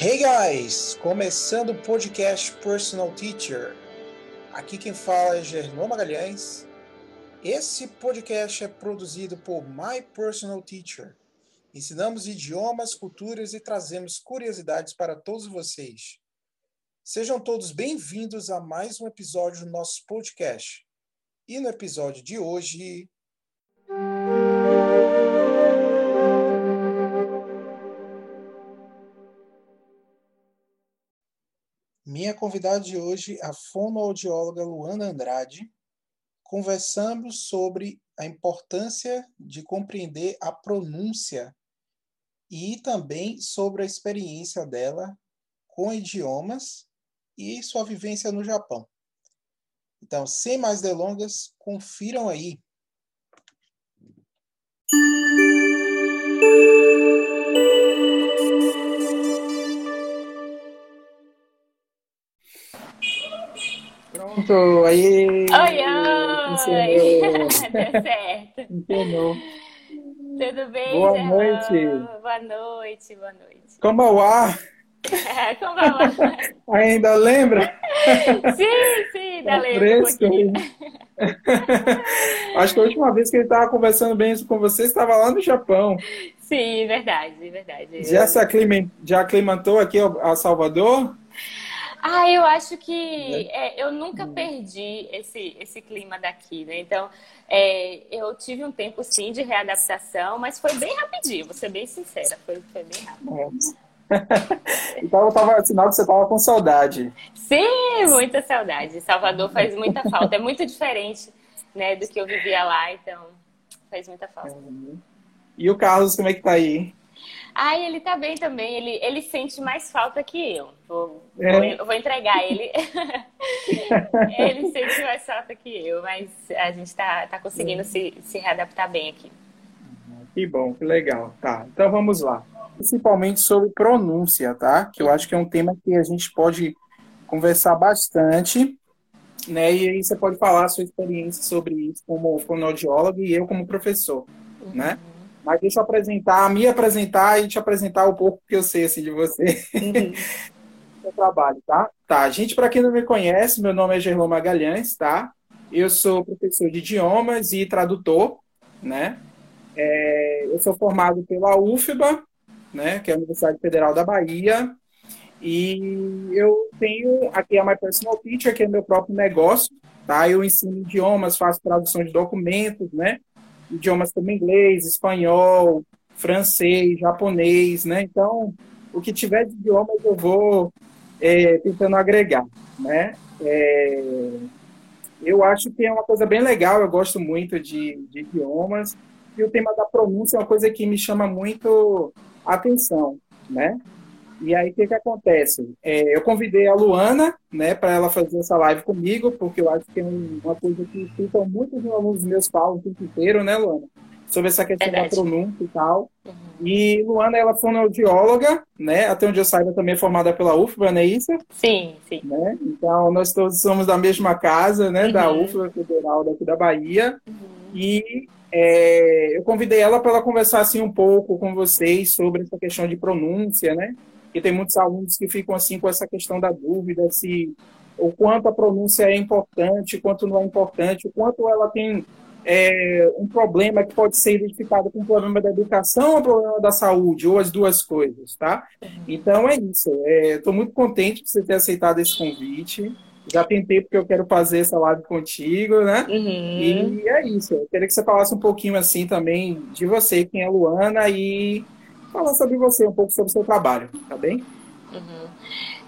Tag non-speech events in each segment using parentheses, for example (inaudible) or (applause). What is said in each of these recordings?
Hey guys! Começando o podcast Personal Teacher. Aqui quem fala é Gernon Magalhães. Esse podcast é produzido por My Personal Teacher. Ensinamos idiomas, culturas e trazemos curiosidades para todos vocês. Sejam todos bem-vindos a mais um episódio do nosso podcast. E no episódio de hoje. Minha convidada de hoje, a fonoaudióloga Luana Andrade. Conversamos sobre a importância de compreender a pronúncia e também sobre a experiência dela com idiomas e sua vivência no Japão. Então, sem mais delongas, confiram aí. Pronto, aí. Oi, oi! (laughs) Deu certo. Tudo bem, Boa Germão? noite. Boa noite, boa noite. Como vai? (laughs) Como vai? Ainda lembra? Sim, sim, Tá dá lembro um. Acho que a última vez que ele estava conversando bem isso com você estava lá no Japão. Sim, verdade, verdade. Já se aclimatou aqui a Salvador? Ah, eu acho que é, eu nunca perdi esse, esse clima daqui, né? Então, é, eu tive um tempo, sim, de readaptação, mas foi bem rapidinho, vou ser bem sincera, foi, foi bem rápido. (laughs) Então tava sinal que você estava com saudade. Sim, muita saudade. Salvador faz muita falta. É muito diferente, né, do que eu vivia lá, então faz muita falta. E o Carlos, como é que tá aí? Ah, ele tá bem também. Ele, ele sente mais falta que eu. Vou, É? vou, vou entregar ele. (laughs) ele sente mais falta que eu, mas a gente tá, tá conseguindo se, se readaptar bem aqui. Que bom, que legal. Tá, então vamos lá. Principalmente sobre pronúncia, tá? Que eu acho que é um tema que a gente pode conversar bastante, né? E aí você pode falar a sua experiência sobre isso como fonoaudiólogo e eu como professor, né? Mas deixa eu apresentar, me apresentar e te apresentar um pouco que eu sei assim de você. Uhum. (laughs) seu trabalho, tá? Tá, gente, para quem não me conhece, meu nome é Gerlão Magalhães, tá? Eu sou professor de idiomas e tradutor, né? É, eu sou formado pela UFBA, né? Que é a Universidade Federal da Bahia, e eu tenho aqui a My Personal Teacher, que é meu próprio negócio, tá? Eu ensino idiomas, faço tradução de documentos, né? Idiomas como inglês, espanhol, francês, japonês, né? Então, o que tiver de idiomas eu vou é, tentando agregar, né? É, eu acho que é uma coisa bem legal, eu gosto muito de, de idiomas, e o tema da pronúncia é uma coisa que me chama muito a atenção, né? E aí, o que que acontece? É, eu convidei a Luana, né, para ela fazer essa live comigo, porque eu acho que é um- uma coisa que escutam muitos alunos meus falam o tempo inteiro, né, Luana? Sobre essa questão da Verdade. pronúncia e tal. Uhum. E Luana, ela é fonoaudióloga, né? Até onde eu saiba, também é formada pela UFBA, não é isso? Sim, sim. Né? Então, nós todos somos da mesma casa, né? Da Uhum. UFBA Federal daqui da Bahia. E é, eu convidei ela para ela conversar assim um pouco com vocês sobre essa questão de pronúncia, né? Porque tem muitos alunos que ficam assim com essa questão da dúvida se o quanto a pronúncia é importante, o quanto não é importante, o quanto ela tem é, um problema que pode ser identificado com um problema da educação ou um problema da saúde, ou as duas coisas, tá? Então é isso. Estou muito contente por você ter aceitado esse convite. Já tentei porque eu quero fazer essa live contigo, né? Uhum. E é isso. Eu queria que você falasse um pouquinho assim também de você, quem é Luana, e falar sobre você, um pouco sobre o seu trabalho, tá bem? Uhum.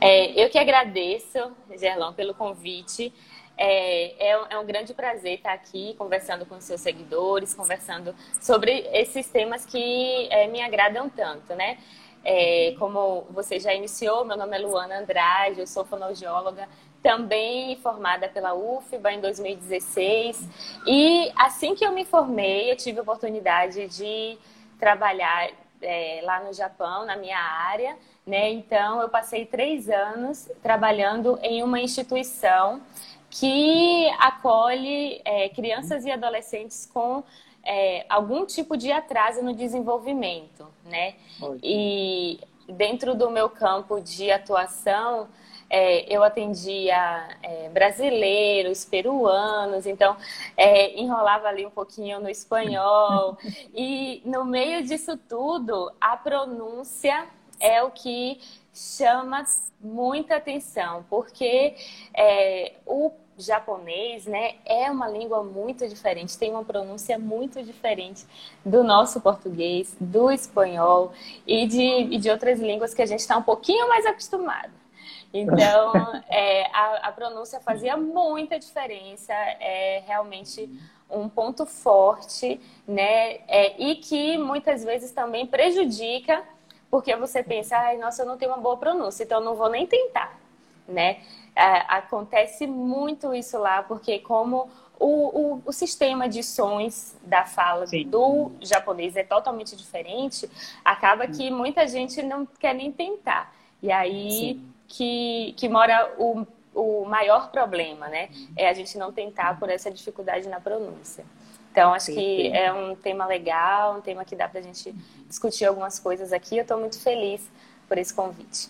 É, eu que agradeço, Gerlão, pelo convite. É, é, é um grande prazer estar aqui conversando com seus seguidores, conversando sobre esses temas que é, me agradam tanto, né? É, como você já iniciou, meu nome é Luana Andrade, eu sou fonoaudióloga, também formada pela UFBA em 2016. E assim que eu me formei, eu tive a oportunidade de trabalhar é, lá no Japão, na minha área, né? Então, eu passei três anos trabalhando em uma instituição que acolhe é, crianças e adolescentes com é, algum tipo de atraso no desenvolvimento, né? E dentro do meu campo de atuação, é, eu atendia é, brasileiros, peruanos, então é, enrolava ali um pouquinho no espanhol. (laughs) e no meio disso tudo, a pronúncia é o que chama muita atenção, porque é, o japonês, né, é uma língua muito diferente, tem uma pronúncia muito diferente do nosso português, do espanhol e de, e de outras línguas que a gente está um pouquinho mais acostumado. Então, é, a, a, pronúncia fazia muita diferença, é realmente um ponto forte, né? É, e que muitas vezes também prejudica, porque você pensa, ai, nossa, eu não tenho uma boa pronúncia, então eu não vou nem tentar, né? É, acontece muito isso lá, porque como o, o, o, sistema de sons da fala Sim. do japonês é totalmente diferente, acaba que muita gente não quer nem tentar. E aí Sim que, que mora o, o maior problema, né? É a gente não tentar por essa dificuldade na pronúncia. Então, acho que é um tema legal, um tema que dá para a gente discutir algumas coisas aqui. Eu estou muito feliz por esse convite.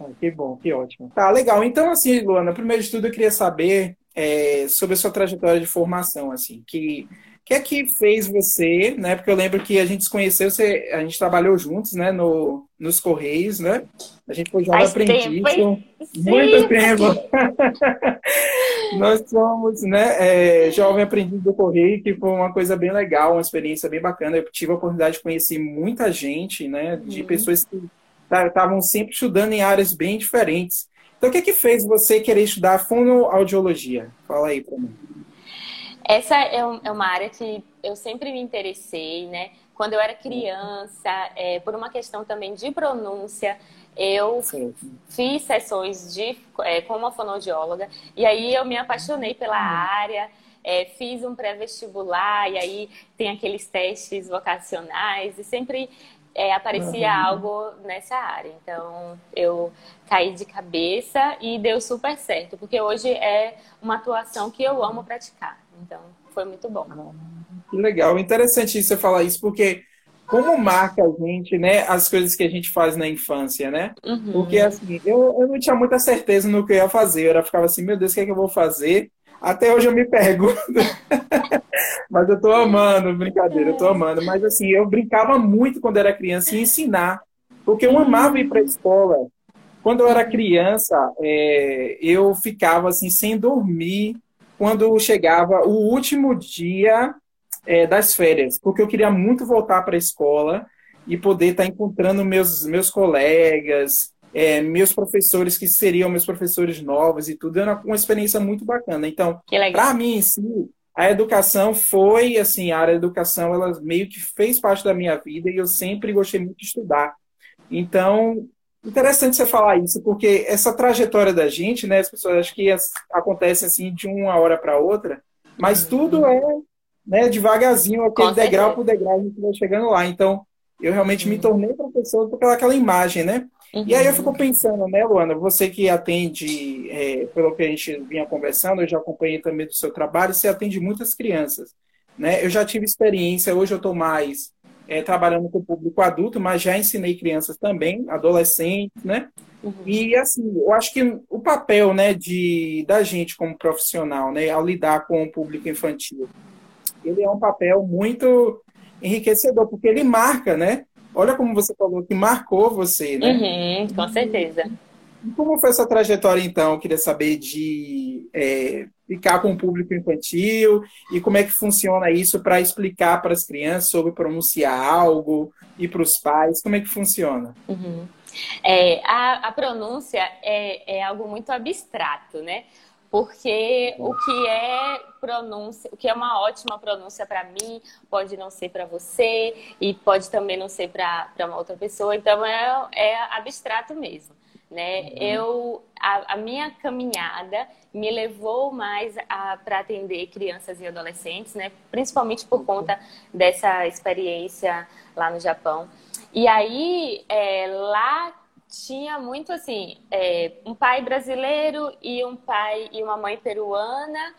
Ah, que bom, que ótimo. Tá, legal. Então, assim, Luana, primeiro de tudo, eu queria saber é, sobre a sua trajetória de formação, assim, que que é que fez você, né? Porque eu lembro que a gente se conheceu, você, a gente trabalhou juntos, né? No, nos Correios, né? A gente foi jovem aprendiz. Tempo, muito (laughs) tempo. Nós somos, né? É, jovem aprendiz do Correio, que foi uma coisa bem legal, uma experiência bem bacana. Eu tive a oportunidade de conhecer muita gente, né? De uhum. pessoas que estavam sempre estudando em áreas bem diferentes. Então, o que é que fez você querer estudar fonoaudiologia? Fala aí para mim. Essa é, um, é, uma área que eu sempre me interessei, né? Quando eu era criança, é, por uma questão também de pronúncia, eu Sim. fiz sessões de, é, com uma fonoaudióloga e aí eu me apaixonei pela área. É, fiz um pré-vestibular e aí tem aqueles testes vocacionais e sempre é, aparecia uhum. algo nessa área. Então eu caí de cabeça e deu super certo, porque hoje é uma atuação que eu amo praticar. Então, foi muito bom. Que legal. Interessante você falar isso, porque como marca a gente, né, as coisas que a gente faz na infância, né? Uhum. Porque, assim, eu, eu não tinha muita certeza no que eu ia fazer. Eu ficava assim, meu Deus, o que é que eu vou fazer? Até hoje eu me pergunto. (laughs) Mas eu tô amando, brincadeira, eu tô amando. Mas, assim, eu brincava muito quando era criança em ensinar. Porque eu amava ir para a escola. Quando eu era criança, é, eu ficava, assim, sem dormir quando chegava o último dia é, das férias, porque eu queria muito voltar para a escola e poder estar tá encontrando meus, meus colegas, é, meus professores que seriam meus professores novos e tudo. Era uma experiência muito bacana. Então, para mim em si, a educação foi, assim, a área da educação, ela meio que fez parte da minha vida e eu sempre gostei muito de estudar. Então, Interessante você falar isso, porque essa trajetória da gente, né, as pessoas acham que acontece assim de uma hora para outra, mas uhum. tudo é né, devagarzinho, aquele degrau por degrau, a gente vai chegando lá. Então, eu realmente uhum. me tornei professor por aquela imagem, né? Uhum. E aí eu fico pensando, né, Luana, você que atende, é, pelo que a gente vinha conversando, eu já acompanhei também do seu trabalho, você atende muitas crianças, né? Eu já tive experiência, hoje eu estou mais é, trabalhando com o público adulto, mas já ensinei crianças também, adolescentes, né? Uhum. E assim, eu acho que o papel, né, de da gente como profissional, né, ao lidar com o público infantil, ele é um papel muito enriquecedor, porque ele marca, né? Olha como você falou que marcou você, né? Uhum, com certeza. E como foi essa trajetória, então? Eu queria saber de é, ficar com o público infantil e como é que funciona isso para explicar para as crianças sobre pronunciar algo e para os pais. Como é que funciona? Uhum. É, a, a, pronúncia é, é algo muito abstrato, né? Porque o que é pronúncia, o que é uma ótima pronúncia para mim, pode não ser para você e pode também não ser para uma outra pessoa. Então é, é abstrato mesmo né? Uhum. Eu a, a, minha caminhada me levou mais para atender crianças e adolescentes, né? Principalmente por conta dessa experiência lá no Japão. E aí é, lá tinha muito assim é, um pai brasileiro e um pai e uma mãe peruana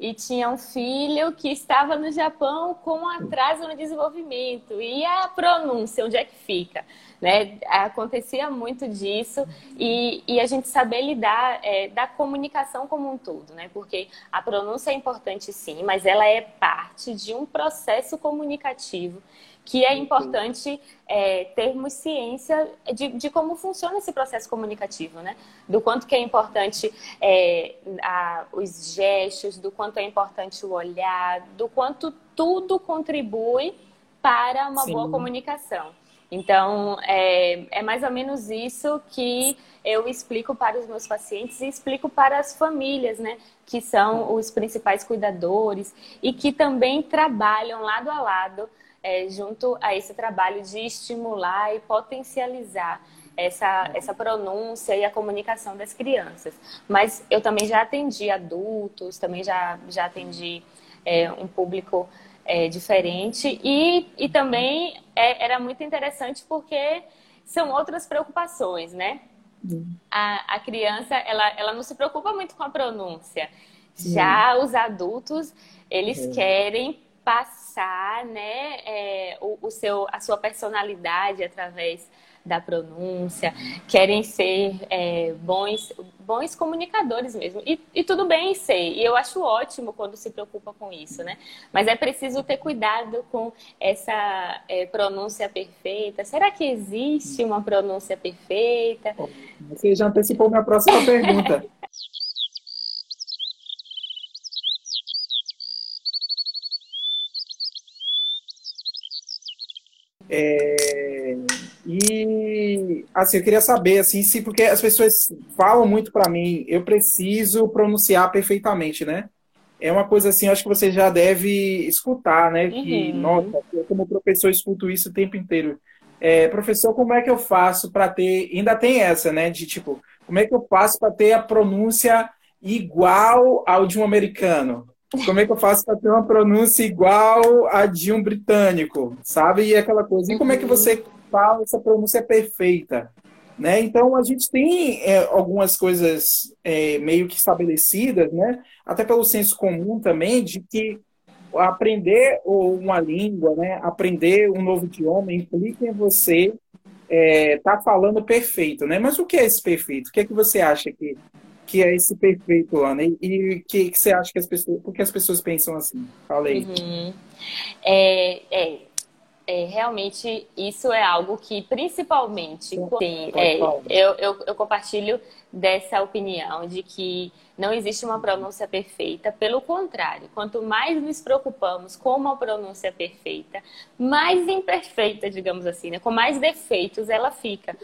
e tinha um filho que estava no Japão com atraso no desenvolvimento. E a pronúncia, onde é que fica? Né? Acontecia muito disso e, e a gente saber lidar é, da comunicação como um todo, né? Porque a pronúncia é importante sim, mas ela é parte de um processo comunicativo que é importante é, termos ciência de, de, como funciona esse processo comunicativo, né? Do quanto que é importante é, a, os gestos, do quanto é importante o olhar, do quanto tudo contribui para uma Sim. boa comunicação. Então, é, é, mais ou menos isso que eu explico para os meus pacientes e explico para as famílias, né? Que são os principais cuidadores e que também trabalham lado a lado é, junto a esse trabalho de estimular e potencializar essa, essa pronúncia e a comunicação das crianças. Mas eu também já atendi adultos, também já, já atendi é, um público é, diferente e, e também é, era muito interessante porque são outras preocupações, né? A, a criança, ela, ela não se preocupa muito com a pronúncia. Já os adultos, eles querem passar né, é, o, o, seu, a sua personalidade através da pronúncia, querem ser é, bons, bons comunicadores mesmo. E, e, tudo bem ser, e eu acho ótimo quando se preocupa com isso, né? Mas é preciso ter cuidado com essa é, pronúncia perfeita. Será que existe uma pronúncia perfeita? Você já antecipou minha próxima pergunta. (laughs) É, e assim, eu queria saber assim, se porque as pessoas falam muito para mim, eu preciso pronunciar perfeitamente, né? É uma coisa assim, acho que você já deve escutar, né? Que, uhum. nossa, eu como professor escuto isso o tempo inteiro. É, professor, como é que eu faço para ter. Ainda tem essa, né? De tipo, como é que eu faço para ter a pronúncia igual ao de um americano? Como é que eu faço para ter uma pronúncia igual a de um britânico, sabe? E aquela coisa. E como é que você fala essa pronúncia perfeita? Né? Então, a gente tem é, algumas coisas é, meio que estabelecidas, né? até pelo senso comum também, de que aprender uma língua, né? aprender um novo idioma, implica em você estar é, tá falando perfeito. Né? Mas o que é esse perfeito? O que é que você acha que que é esse perfeito, Ana? E o que, que, você acha que as pessoas. Por que as pessoas pensam assim? Falei. Uhum. É, é, é, realmente, isso é algo que, principalmente, sim, é, eu, eu, eu compartilho dessa opinião de que não existe uma pronúncia perfeita. Pelo contrário, quanto mais nos preocupamos com uma pronúncia perfeita, mais imperfeita, digamos assim, né? com mais defeitos ela fica.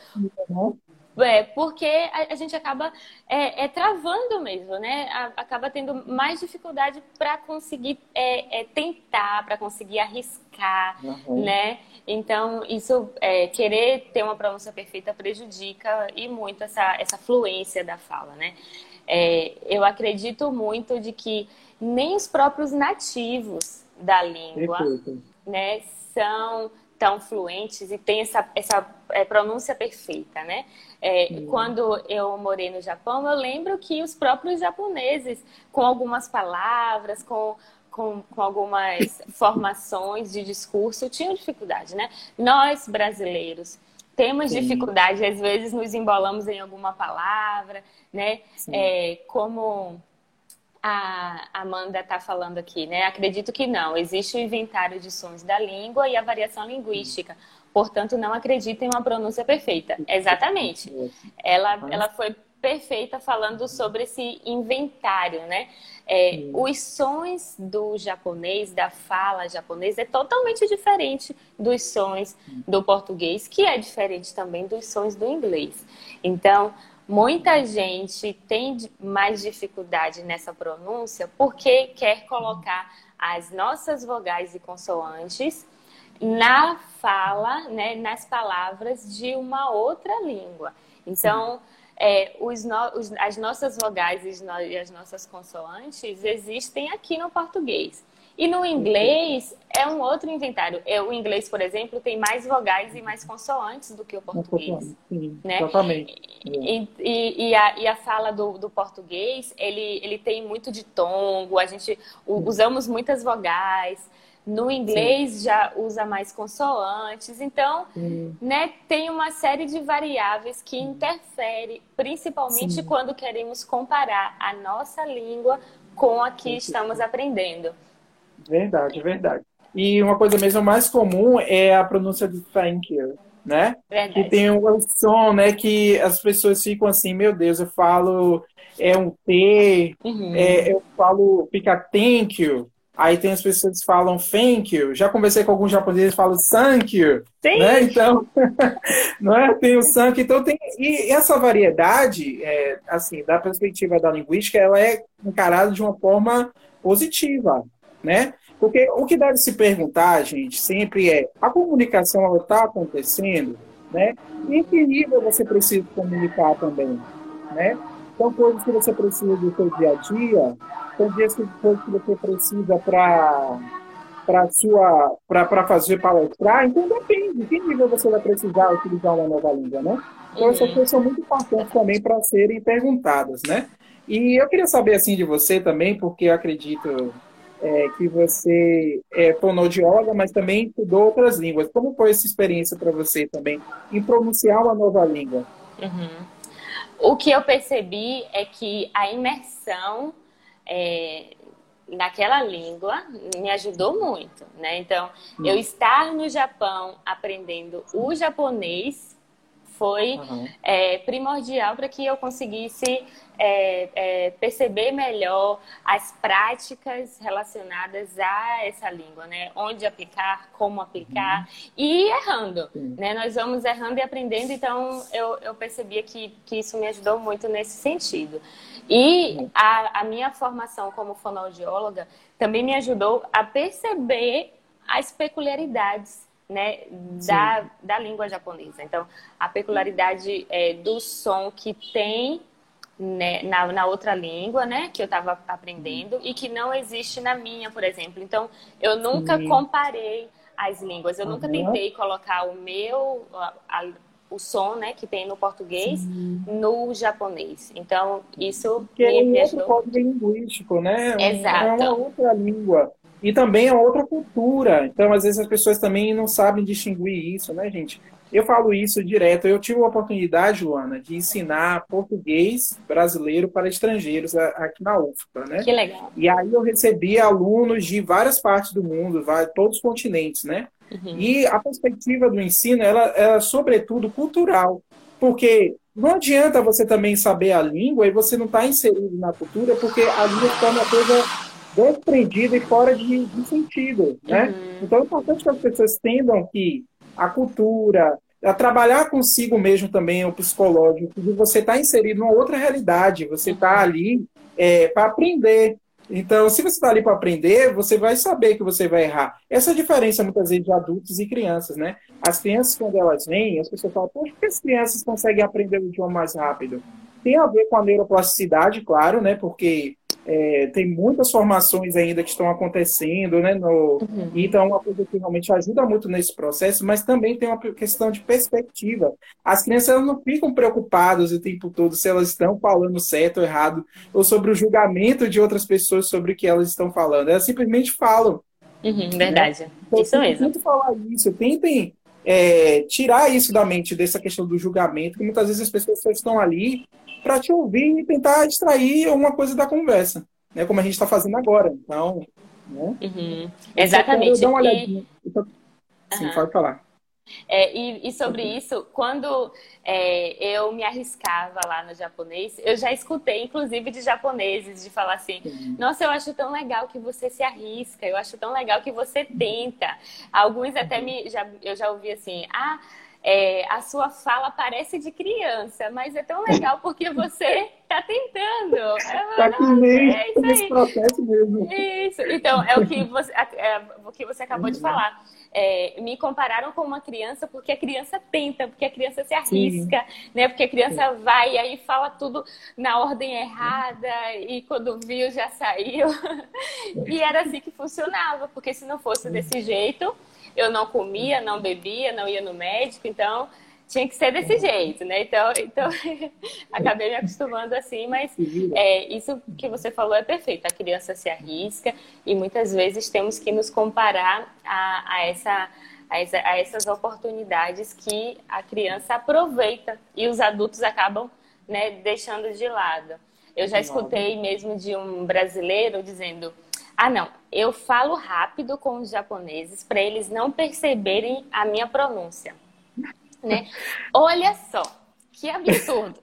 Uhum. É, porque a, a, gente acaba é, é, travando mesmo, né? A, acaba tendo mais dificuldade para conseguir é, é tentar, para conseguir arriscar, uhum. né? Então, isso, é, querer ter uma pronúncia perfeita prejudica e muito essa, essa fluência da fala, né? É, eu acredito muito de que nem os próprios nativos da língua, né, são tão fluentes e têm essa, essa pronúncia perfeita, né? É, uhum. Quando eu morei no Japão, eu lembro que os próprios japoneses, com algumas palavras, com, com, com algumas (laughs) formações de discurso, tinham dificuldade, né? Nós, brasileiros, temos Sim. dificuldade, às vezes nos embolamos em alguma palavra, né? É, como a Amanda está falando aqui, né? Acredito que não. Existe o inventário de sons da língua e a variação linguística. Portanto, não acredito em uma pronúncia perfeita. Exatamente. Ela, ela foi perfeita falando sobre esse inventário, né? É, os sons do japonês, da fala japonesa, é totalmente diferente dos sons do português, que é diferente também dos sons do inglês. Então, muita gente tem mais dificuldade nessa pronúncia porque quer colocar as nossas vogais e consoantes na fala, né, nas palavras de uma outra língua. Então, é, os no, os, as nossas vogais e as nossas consoantes existem aqui no português. E no inglês é um outro inventário. O inglês, por exemplo, tem mais vogais e mais consoantes do que o português. Sim, né? Exatamente. E, e, e, a, e a fala do, do português, ele, ele tem muito de tongo, a gente usamos muitas vogais. No inglês Sim. já usa mais consoantes. Então, né, tem uma série de variáveis que interferem, principalmente Sim. quando queremos comparar a nossa língua com a que estamos aprendendo. Verdade, verdade. E uma coisa mesmo mais comum é a pronúncia do thank you, né? Verdade. Que tem um som, né, que as pessoas ficam assim, meu Deus, eu falo é um T, uhum. é, eu falo, fica thank you, Aí tem as pessoas que falam thank you. Já conversei com alguns japoneses que falam thank you. Sim. Né? Então, (laughs) não é? Tem o thank Então tem e essa variedade, é, assim, da perspectiva da linguística, ela é encarada de uma forma positiva, né? Porque o que deve se perguntar, gente, sempre é: a comunicação está acontecendo, né? E em que nível você precisa comunicar também, né? São coisas que você precisa do seu dia a dia, são dias que você precisa para para sua para fazer palestrar, então depende, que nível você vai precisar utilizar uma nova língua, né? Então essas coisas são muito importantes também para serem perguntadas, né? E eu queria saber assim de você também, porque eu acredito é, que você é fonoaudióloga, mas também estudou outras línguas. Como foi essa experiência para você também em pronunciar uma nova língua? Uhum. O que eu percebi é que a imersão é, naquela língua me ajudou muito, né? Então, eu hum. estar no Japão aprendendo o japonês foi uhum. é, primordial para que eu conseguisse é, é, perceber melhor as práticas relacionadas a essa língua, né? Onde aplicar, como aplicar uhum. e errando, né? Nós vamos errando e aprendendo, então eu, eu percebia que, que isso me ajudou muito nesse sentido. E uhum. a, a minha formação como fonoaudióloga também me ajudou a perceber as peculiaridades né, da, da língua japonesa. Então, a peculiaridade é, do som que tem né, na, na outra língua, né, que eu estava aprendendo e que não existe na minha, por exemplo. Então, eu nunca Sim. comparei as línguas. Eu uhum. nunca tentei colocar o meu, a, a, o som, né, que tem no português, Sim. no japonês. Então, isso que me, é um outro código linguístico, né? Exato. É uma outra língua. E também é outra cultura. Então, às vezes, as pessoas também não sabem distinguir isso, né, gente? Eu falo isso direto. Eu tive a oportunidade, Luana, de ensinar português brasileiro para estrangeiros aqui na UFPA, né? Que legal. E aí eu recebi alunos de várias partes do mundo, todos os continentes, né? Uhum. E a perspectiva do ensino, ela, ela é sobretudo cultural. Porque não adianta você também saber a língua e você não estar tá inserido na cultura, porque a língua está uma coisa desprendida e fora de, de sentido, né? Uhum. Então é importante que as pessoas entendam que a cultura, a trabalhar consigo mesmo também o psicológico, que você está inserido numa outra realidade, você está ali é, para aprender. Então, se você está ali para aprender, você vai saber que você vai errar. Essa é a diferença, muitas vezes, de adultos e crianças, né? As crianças, quando elas vêm, as pessoas falam, por que as crianças conseguem aprender o idioma mais rápido? Tem a ver com a neuroplasticidade, claro, né? Porque é, tem muitas formações ainda que estão acontecendo, né? No, uhum. Então, é uma coisa que realmente ajuda muito nesse processo, mas também tem uma questão de perspectiva. As crianças não ficam preocupadas o tempo todo se elas estão falando certo ou errado, ou sobre o julgamento de outras pessoas sobre o que elas estão falando. Elas simplesmente falam. Uhum, verdade. Né? Então, isso mesmo. Tentem falar isso, tentem é, tirar isso da mente, dessa questão do julgamento, que muitas vezes as pessoas só estão ali para te ouvir e tentar extrair alguma coisa da conversa, né? Como a gente está fazendo agora. Então, né? Uhum. Exatamente. Dá uma olhadinha. E... Sim, uhum. pode falar. É, e, e, sobre isso, quando é, eu me arriscava lá no japonês, eu já escutei, inclusive, de japoneses, de falar assim: Sim. Nossa, eu acho tão legal que você se arrisca, eu acho tão legal que você tenta. Alguns até me. Já, eu já ouvi assim: Ah, é, a sua fala parece de criança, mas é tão legal porque você está tentando. Está que nem é isso processo mesmo. Isso. Então, é o que você, é, o que você acabou de falar. É, me compararam com uma criança porque a criança tenta, porque a criança se arrisca, Sim. né? Porque a criança Sim. vai e aí fala tudo na ordem errada e quando viu já saiu. (laughs) e era assim que funcionava, porque se não fosse desse jeito, eu não comia, não bebia, não ia no médico, então tinha que ser desse jeito, né? Então, então (laughs) acabei me acostumando assim, mas é, isso que você falou é perfeito. A criança se arrisca e muitas vezes temos que nos comparar a, a essa a, essa, a essas oportunidades que a criança aproveita e os adultos acabam né, deixando de lado. Eu já escutei mesmo de um brasileiro dizendo ah, não. Eu falo rápido com os japoneses para eles não perceberem a minha pronúncia. Né? (laughs) Olha só, que absurdo.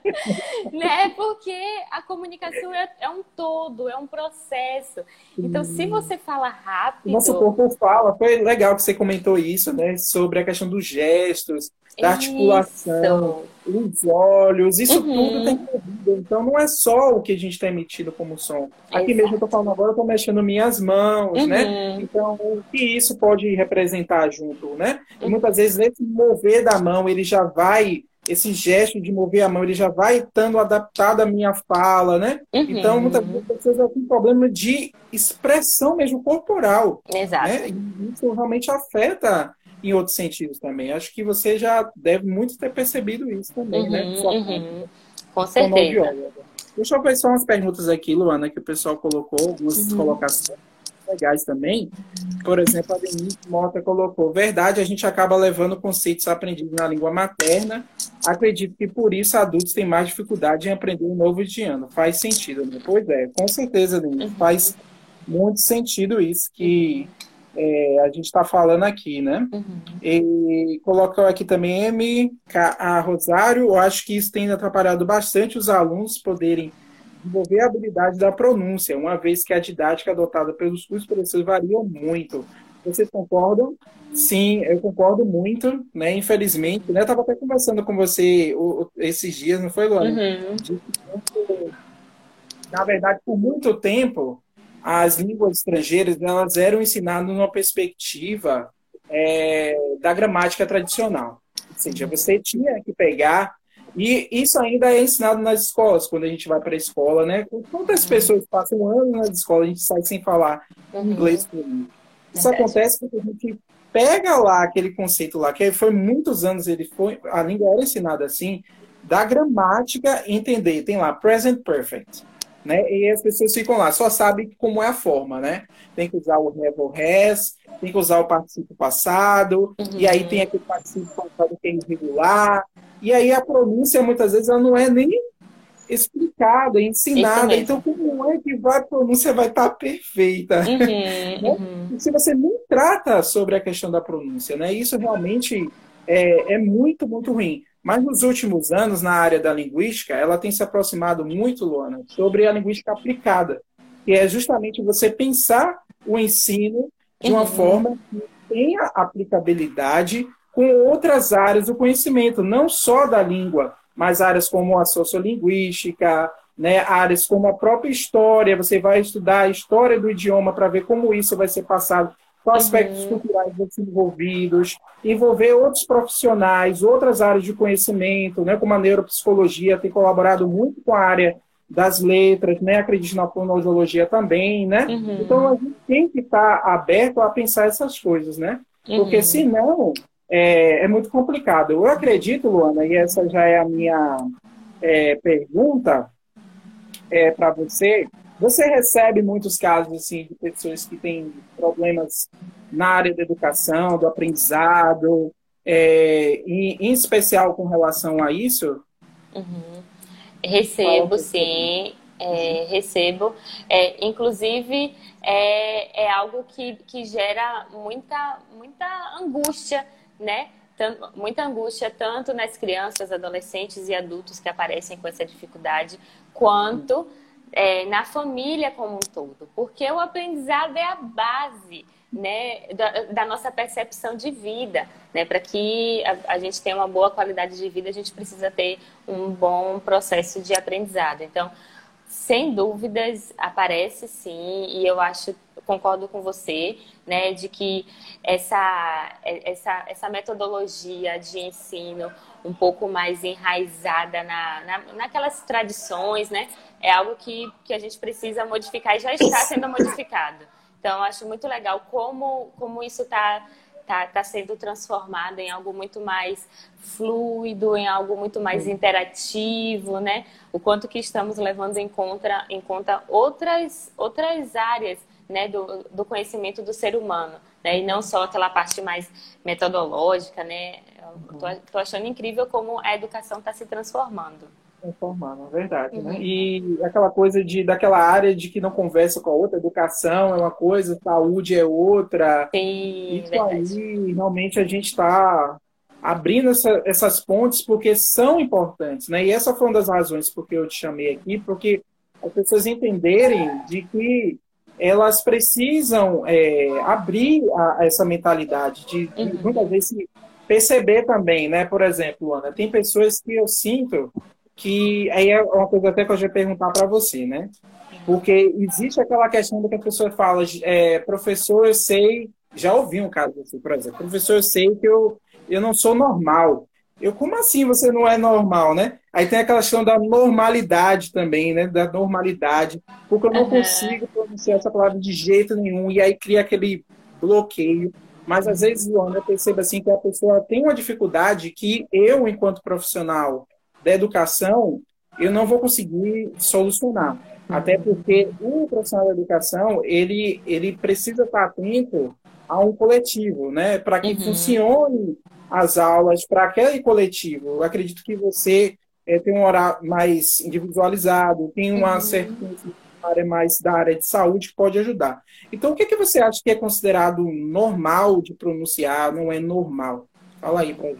(laughs) né? Porque a comunicação é, é, um todo, é um processo. Então, se você fala rápido. Nosso corpo fala. Foi legal que você comentou isso, né? Sobre a questão dos gestos, da articulação, os olhos, isso uhum. tudo tem corrido. Então não é só o que a gente está emitindo como som. Aqui Exato. mesmo eu estou falando agora, eu estou mexendo minhas mãos, né? uhum. né? Então o que isso pode representar junto, né? E muitas vezes esse mover da mão, ele já vai esse gesto de mover a mão, ele já vai estando adaptado à minha fala, né? Uhum. Então, muitas vezes as pessoas têm problema de expressão mesmo corporal. Exato. Né? E isso realmente afeta em outros sentidos também. Acho que você já deve muito ter percebido isso também, né? uhum, né? Uhum. Com certeza. Deixa eu ver só umas perguntas aqui, Luana, que o pessoal colocou, algumas uhum. colocações legais também. Por exemplo, a Denise Mota colocou: verdade, a gente acaba levando conceitos aprendidos na língua materna. Acredito que por isso adultos têm mais dificuldade em aprender um novo idioma. Faz sentido, né? Pois é, com certeza, Denise. Uhum. Faz muito sentido isso que é, a gente está falando aqui, né? Uhum. E colocou aqui também M, a Rosário, eu acho que isso tem atrapalhado bastante os alunos poderem desenvolver a habilidade da pronúncia, uma vez que a didática adotada pelos cursos professores varia muito. Vocês concordam? Sim, eu concordo muito, né? Infelizmente, né? Eu estava até conversando com você esses dias, não foi, Luana? Uhum. Na verdade, por muito tempo, as línguas estrangeiras elas eram ensinadas numa perspectiva é, da gramática tradicional. Ou seja, você tinha que pegar e isso ainda é ensinado nas escolas, quando a gente vai para a escola, né? Quantas pessoas passam um ano nas escolas, a gente sai sem falar uhum. inglês fluente. Isso Verdade. acontece porque a gente pega lá aquele conceito lá, que foi muitos anos ele foi, a língua era ensinada assim, da gramática entender. Tem lá present perfect né? E as pessoas ficam lá, só sabem como é a forma, né? Tem que usar o have or has, tem que usar o participo passado, uhum. e aí tem aquele participo passado que é irregular, e aí a pronúncia muitas vezes ela não é nem explicada, ensinada. Então, como é que vai, a pronúncia vai estar perfeita? Uhum, (laughs) né? uhum. Se você não trata sobre a questão da pronúncia, né? Isso realmente é, é muito, muito ruim. Mas nos últimos anos, na área da linguística, ela tem se aproximado muito, Luana, sobre a linguística aplicada, que é justamente você pensar o ensino de uma uhum. forma que tenha aplicabilidade com outras áreas do conhecimento, não só da língua, mas áreas como a sociolinguística, né, áreas como a própria história, você vai estudar a história do idioma para ver como isso vai ser passado com aspectos uhum. culturais desenvolvidos, envolver outros profissionais, outras áreas de conhecimento, né, como a neuropsicologia tem colaborado muito com a área das letras, né, acredito na fonoaudiologia também, né? Uhum. Então a gente tem que estar tá aberto a pensar essas coisas, né? Porque uhum. senão é, é, muito complicado. Eu acredito, Luana, e essa já é a minha é, pergunta é, para você, você recebe muitos casos assim, de pessoas que têm problemas na área da educação, do aprendizado, é, em, em, especial com relação a isso? Uhum. Recebo, sim. É, recebo. É, inclusive, é, é algo que, que gera muita, muita angústia, né? Tanto, muita angústia tanto nas crianças, adolescentes e adultos que aparecem com essa dificuldade, quanto é, na família como um todo, porque o aprendizado é a base né, da, da, nossa percepção de vida. Né? Para que a, a, gente tenha uma boa qualidade de vida, a gente precisa ter um bom processo de aprendizado. Então, sem dúvidas, aparece sim, e eu acho, concordo com você, né, de que essa, essa, essa metodologia de ensino um pouco mais enraizada na, na, naquelas tradições, né, é algo que, que a gente precisa modificar e já está (laughs) sendo modificado. Então, eu acho muito legal como, como isso está tá, tá sendo transformado em algo muito mais fluido, em algo muito mais interativo, né? O quanto que estamos levando em conta, em conta outras, outras áreas né, do, do conhecimento do ser humano, né? E não só aquela parte mais metodológica, né? Tô achando incrível como a educação está se transformando transformando, é verdade, né? uhum. né? E aquela coisa de daquela área de que não conversa com a outra, educação é uma coisa, saúde é outra. Sim, Isso verdade. aí, realmente a gente está abrindo essa, essas pontes porque são importantes, né? E essa foi uma das razões porque eu te chamei aqui, porque as pessoas entenderem de que elas precisam é, abrir a, a essa mentalidade de, de uhum. muitas vezes perceber também, né? Por exemplo, Ana, tem pessoas que eu sinto que aí é uma coisa até que eu já perguntar para você, né? Porque existe aquela questão do que a pessoa fala, é, professor, eu sei, já ouvi um caso assim, por exemplo, professor, eu sei que eu, eu não sou normal. Eu, como assim você não é normal, né? Aí tem aquela questão da normalidade também, né? Da normalidade, porque eu não uhum. consigo pronunciar essa palavra de jeito nenhum, e aí cria aquele bloqueio. Mas às vezes, Luana, eu percebo assim que a pessoa tem uma dificuldade que eu, enquanto profissional, da educação, eu não vou conseguir solucionar. Até porque o profissional da educação, ele, ele precisa estar atento a um coletivo, né? Para que uhum. funcione as aulas para aquele coletivo. Eu acredito que você é, tem um horário mais individualizado, tem uma uhum. certa área mais da área de saúde que pode ajudar. Então, o que, que você acha que é considerado normal de pronunciar, não é normal? Fala aí para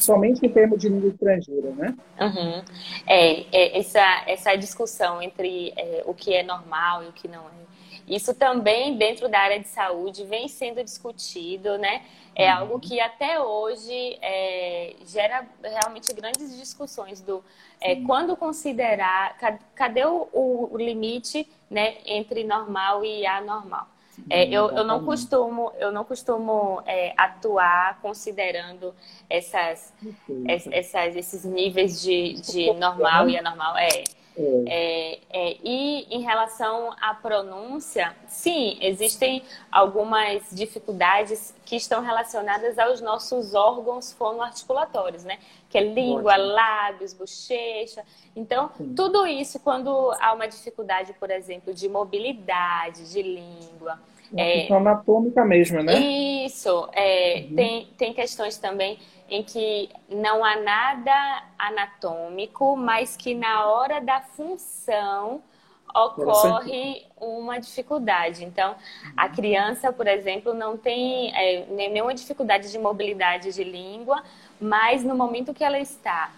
somente em termos de língua estrangeira, né? Uhum. É, é, essa, essa discussão entre é, o que é normal e o que não é. Isso também, dentro da área de saúde, vem sendo discutido, né? É uhum. algo que até hoje é, gera realmente grandes discussões do é, quando considerar, cadê o, o, limite né, entre normal e anormal. É, eu, eu, não costumo, eu não costumo é, atuar considerando essas, essas, esses níveis de, de normal e anormal. É. É, é, e em relação à pronúncia, sim, existem algumas dificuldades que estão relacionadas aos nossos órgãos fonoarticulatórios, né? Que é língua, lábios, bochecha. Então, sim. tudo isso, quando há uma dificuldade, por exemplo, de mobilidade de língua, uma é, questão anatômica mesmo, né? Isso. É, uhum. tem, tem questões também em que não há nada anatômico, mas que na hora da função ocorre uma dificuldade. Então, a uhum. criança, por exemplo, não tem é, nenhuma dificuldade de mobilidade de língua, mas no momento que ela está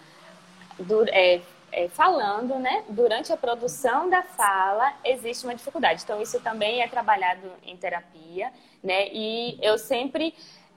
é, é, falando, né, durante a produção da fala, existe uma dificuldade. Então, isso também é trabalhado em terapia, né, e eu sempre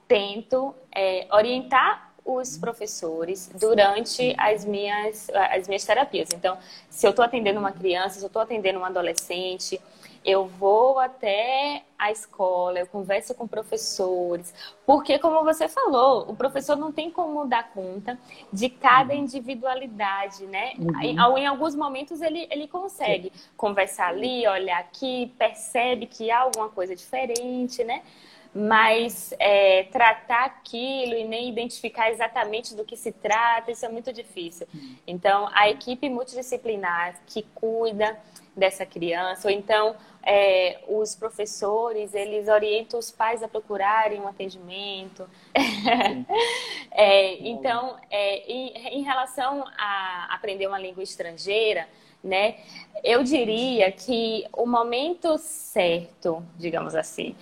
tento é, orientar os professores durante as minhas, as minhas terapias. Então, se eu estou atendendo uma criança, se eu estou atendendo um adolescente, eu vou até a escola, eu converso com professores, porque, como você falou, o professor não tem como dar conta de cada uhum. individualidade, né? Uhum. Em, alguns momentos ele, ele consegue Sim. conversar ali, olhar aqui, percebe que há alguma coisa diferente, né? Mas é, tratar aquilo e nem identificar exatamente do que se trata, isso é muito difícil. Uhum. Então, a equipe multidisciplinar que cuida dessa criança, ou então é, os professores, eles orientam os pais a procurarem um atendimento. (laughs) é, então, é, em, em, relação a aprender uma língua estrangeira, né, eu diria que o momento certo, digamos assim,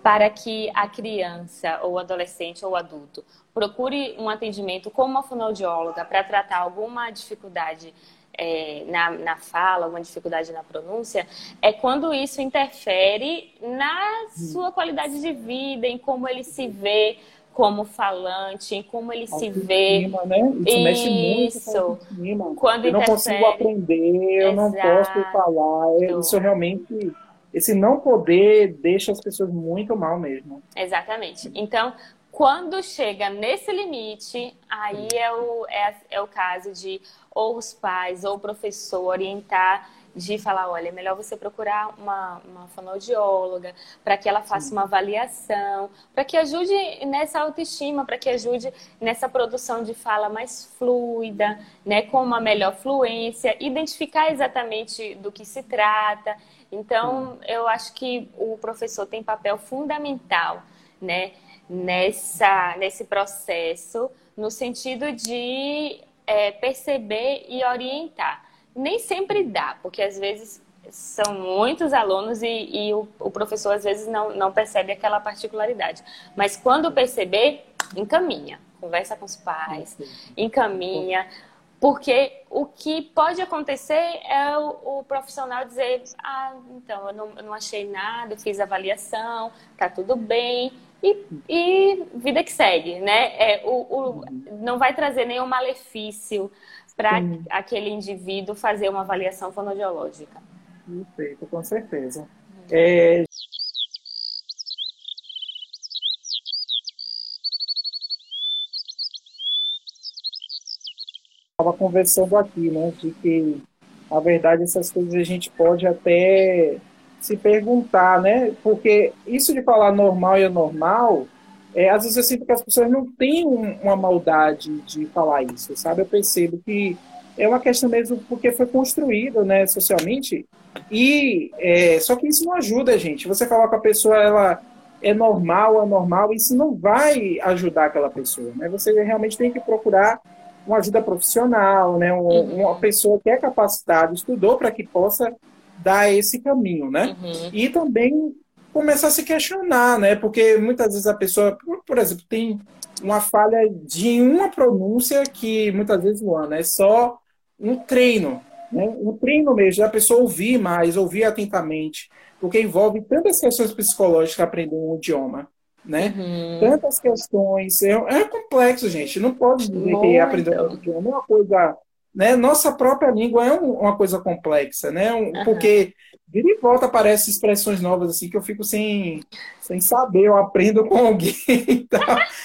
para que a criança, ou adolescente ou adulto procure um atendimento com uma fonoaudióloga para tratar alguma dificuldade é, na, na fala, alguma dificuldade na pronúncia, é quando isso interfere na sua qualidade de vida, em como ele se vê como falante, em como ele se vê. Né? Isso, isso mexe muito com Quando eu não consigo aprender, eu Exato. não posso falar. É, isso realmente esse não poder deixa as pessoas muito mal mesmo. Exatamente. Então, quando chega nesse limite, aí é o, é, é o caso de ou os pais ou o professor orientar de falar, olha, é melhor você procurar uma, uma fonoaudióloga para que ela faça Sim. uma avaliação, para que ajude nessa autoestima, para que ajude nessa produção de fala mais fluida, né, com uma melhor fluência, identificar exatamente do que se trata. Então, eu acho que o professor tem papel fundamental, né, nessa, nesse processo, no sentido de é, perceber e orientar. Nem sempre dá, porque às vezes são muitos alunos e, e o, o, professor às vezes não, não percebe aquela particularidade. Mas quando perceber, encaminha. Conversa com os pais, encaminha. Porque o que pode acontecer é o, o profissional dizer: ah, então, eu não, eu não, achei nada, fiz avaliação, tá tudo bem. E, e vida que segue, né? É, o, o, não vai trazer nenhum malefício para aquele indivíduo fazer uma avaliação fonoaudiológica. Perfeito, com certeza. É, estava conversando aqui, né, de que, na verdade, essas coisas a gente pode até se perguntar, né, porque isso de falar normal e anormal, é, às vezes eu sinto que as pessoas não têm uma maldade de falar isso, sabe? Eu percebo que é uma questão mesmo porque foi construído, né, socialmente, e é, só que isso não ajuda, gente. Você falar com a pessoa, ela é normal, anormal, isso não vai ajudar aquela pessoa, né? Você realmente tem que procurar uma ajuda profissional, né? Um, uhum. Uma pessoa que é capacitada, estudou para que possa dar esse caminho, né? Uhum. E também começar a se questionar, né? Porque muitas vezes a pessoa, por, por exemplo, tem uma falha de uma pronúncia que muitas vezes, Luana, é só um treino, né? Um treino mesmo, a pessoa ouvir mais, ouvir atentamente, porque envolve tantas questões psicológicas aprender um idioma né? Uhum. Tantas questões. É, é, complexo, gente. Não pode dizer que aprender um idioma é uma coisa. Né? Nossa própria língua é um, uma coisa complexa, né? Um, uhum. Porque vira e volta aparecem expressões novas assim que eu fico sem, sem saber, eu aprendo com alguém. (laughs) Então,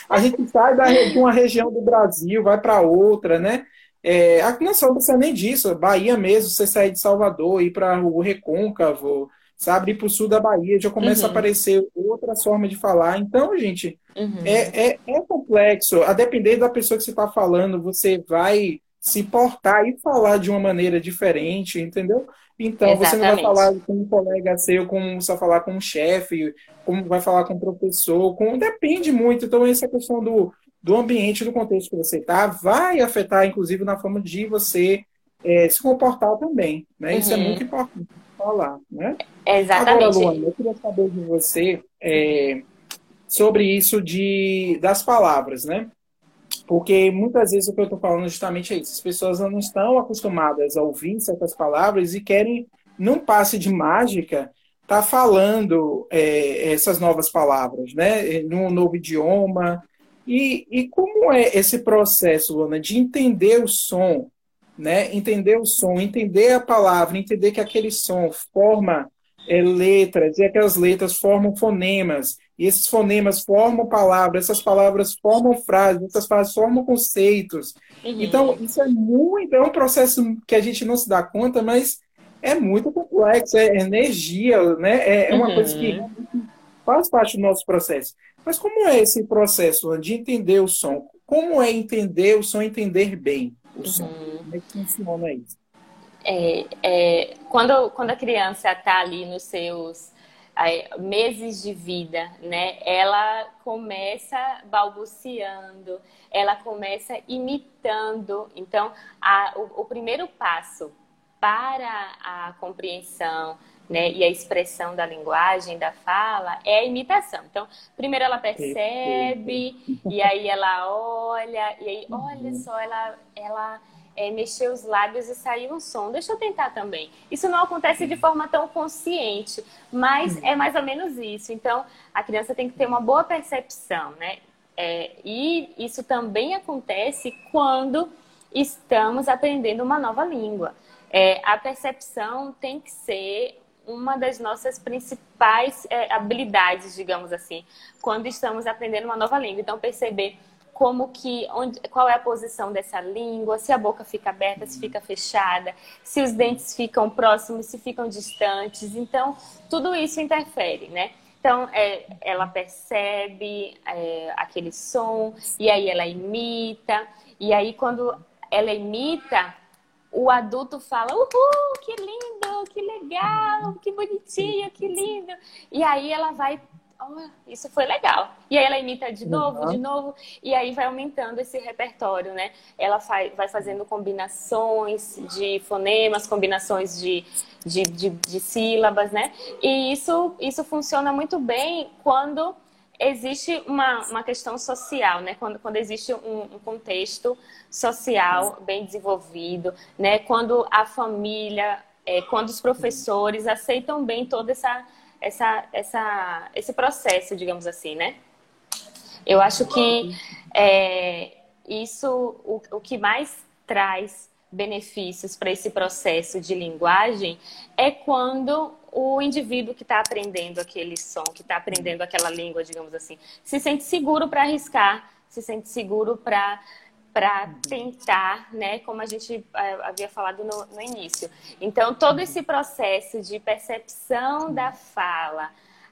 a gente sai da, de uma região do Brasil, vai para outra, né? É, não só precisa nem disso, Bahia mesmo, você sair de Salvador, ir para o Recôncavo, sabe? Ir para o sul da Bahia já começa uhum. a aparecer outra forma de falar. Então, gente, uhum. é, é, é, complexo. A depender da pessoa que você está falando, você vai se portar e falar de uma maneira diferente, entendeu? Então, Exatamente. você não vai falar com um colega seu, como você vai falar com um chefe, como vai falar com um professor, com... depende muito. Então, essa questão do, do ambiente, do contexto que você está, vai afetar, inclusive, na forma de você é, se comportar também. Né? Uhum. Isso é uhum. muito importante falar, né? Exatamente. Agora, Luana, eu queria saber de você é, sobre isso de, das palavras, né? Porque muitas vezes o que eu estou falando justamente é isso. As pessoas não estão acostumadas a ouvir certas palavras e querem, num passe de mágica, estar tá falando é, essas novas palavras, né? Num novo idioma. E, e como é esse processo, Luana, de entender o som né? Entender o som, entender a palavra, entender que aquele som forma é, letras, e aquelas letras formam fonemas, e esses fonemas formam palavras, essas palavras formam frases, essas frases formam conceitos. Uhum. Então, isso é muito, é um processo que a gente não se dá conta, mas é muito complexo, é energia, né? É, é uma uhum. coisa que faz parte do nosso processo. Mas como é esse processo de entender o som? Como é entender o som, entender bem o som? Uhum. Como é que funciona isso? É, é, quando, quando a criança está ali nos seus meses de vida, né? Ela começa balbuciando, ela começa imitando. Então, a, o, o primeiro passo para a compreensão né, e a expressão da linguagem, da fala, é a imitação. Então, primeiro ela percebe, e aí ela olha, e aí, olha só, ela, ela é, mexer os lábios e sair um som. Deixa eu tentar também. Isso não acontece de forma tão consciente, mas é mais ou menos isso. Então, a criança tem que ter uma boa percepção, né? É, e isso também acontece quando estamos aprendendo uma nova língua. É, a percepção tem que ser uma das nossas principais é, habilidades, digamos assim, quando estamos aprendendo uma nova língua. Então, perceber como que, onde, qual é a posição dessa língua, se a boca fica aberta, se fica fechada, se os dentes ficam próximos, se ficam distantes. Então, tudo isso interfere, né? Então, é, ela percebe é, aquele som, e aí ela imita, e aí quando ela imita, o adulto fala, uhul, que lindo, que legal, que bonitinho, que lindo. E aí ela vai, oh, isso foi legal. E aí ela imita de novo, uhum. de novo, e aí vai aumentando esse repertório, né? Ela vai fazendo combinações de fonemas, combinações de, de, de, de sílabas, né? E isso, isso funciona muito bem quando existe uma, uma questão social, né? Quando, quando existe um, um, contexto social bem desenvolvido, né? Quando a família, é, quando os professores aceitam bem todo essa, essa, essa, esse processo, digamos assim, né? Eu acho que é, isso, o, o que mais traz benefícios para esse processo de linguagem é quando o indivíduo que está aprendendo aquele som, que está aprendendo aquela língua, digamos assim, se sente seguro para arriscar, se sente seguro para para tentar, né, como a gente é, havia falado no, no, início. Então, todo esse processo de percepção da fala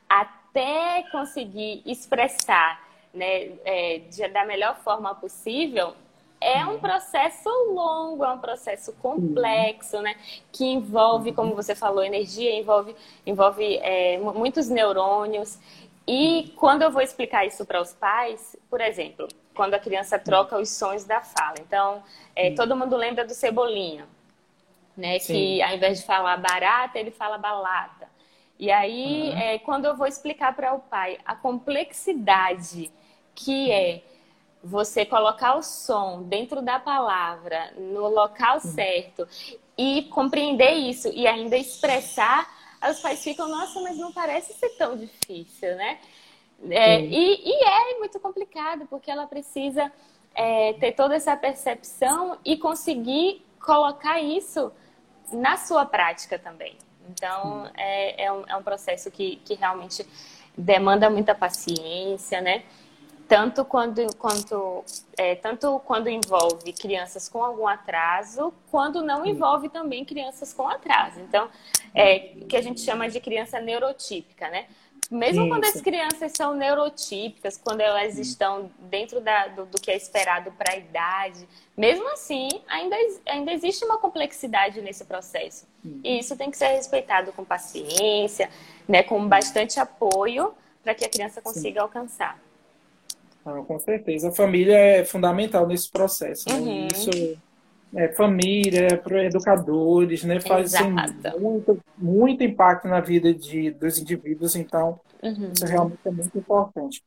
até conseguir expressar né, é, de, da melhor forma possível é um processo longo, é um processo complexo, né? Que envolve, como você falou, energia, envolve, envolve é, muitos neurônios. E quando eu vou explicar isso para os pais, por exemplo, quando a criança troca os sons da fala. Então, é, todo mundo lembra do Cebolinha, né? Sim. Que ao invés de falar barata, ele fala balata. E aí, uhum. é, quando eu vou explicar para o pai a complexidade que é você colocar o som dentro da palavra, no local certo, e compreender isso e ainda expressar, os pais ficam, nossa, mas não parece ser tão difícil, né? É, e, e, é muito complicado, porque ela precisa é, ter toda essa percepção e conseguir colocar isso na sua prática também. Então, é, é, um, é um processo que, que realmente demanda muita paciência, né? tanto quando, quanto, é, tanto quando envolve crianças com algum atraso, quando não envolve também crianças com atraso. Então, é, que a gente chama de criança neurotípica, né? Mesmo Isso. quando as crianças são neurotípicas, quando elas estão dentro da, do, do, que é esperado para a idade, mesmo assim, ainda, ainda existe uma complexidade nesse processo. E isso tem que ser respeitado com paciência, né, com bastante apoio, para que a criança consiga Sim. alcançar. Não, com certeza. A família é fundamental nesse processo. Né? Uhum. Isso é família, para educadores, né? Faz assim, muito, muito impacto na vida de, dos indivíduos, então uhum. isso realmente é muito importante.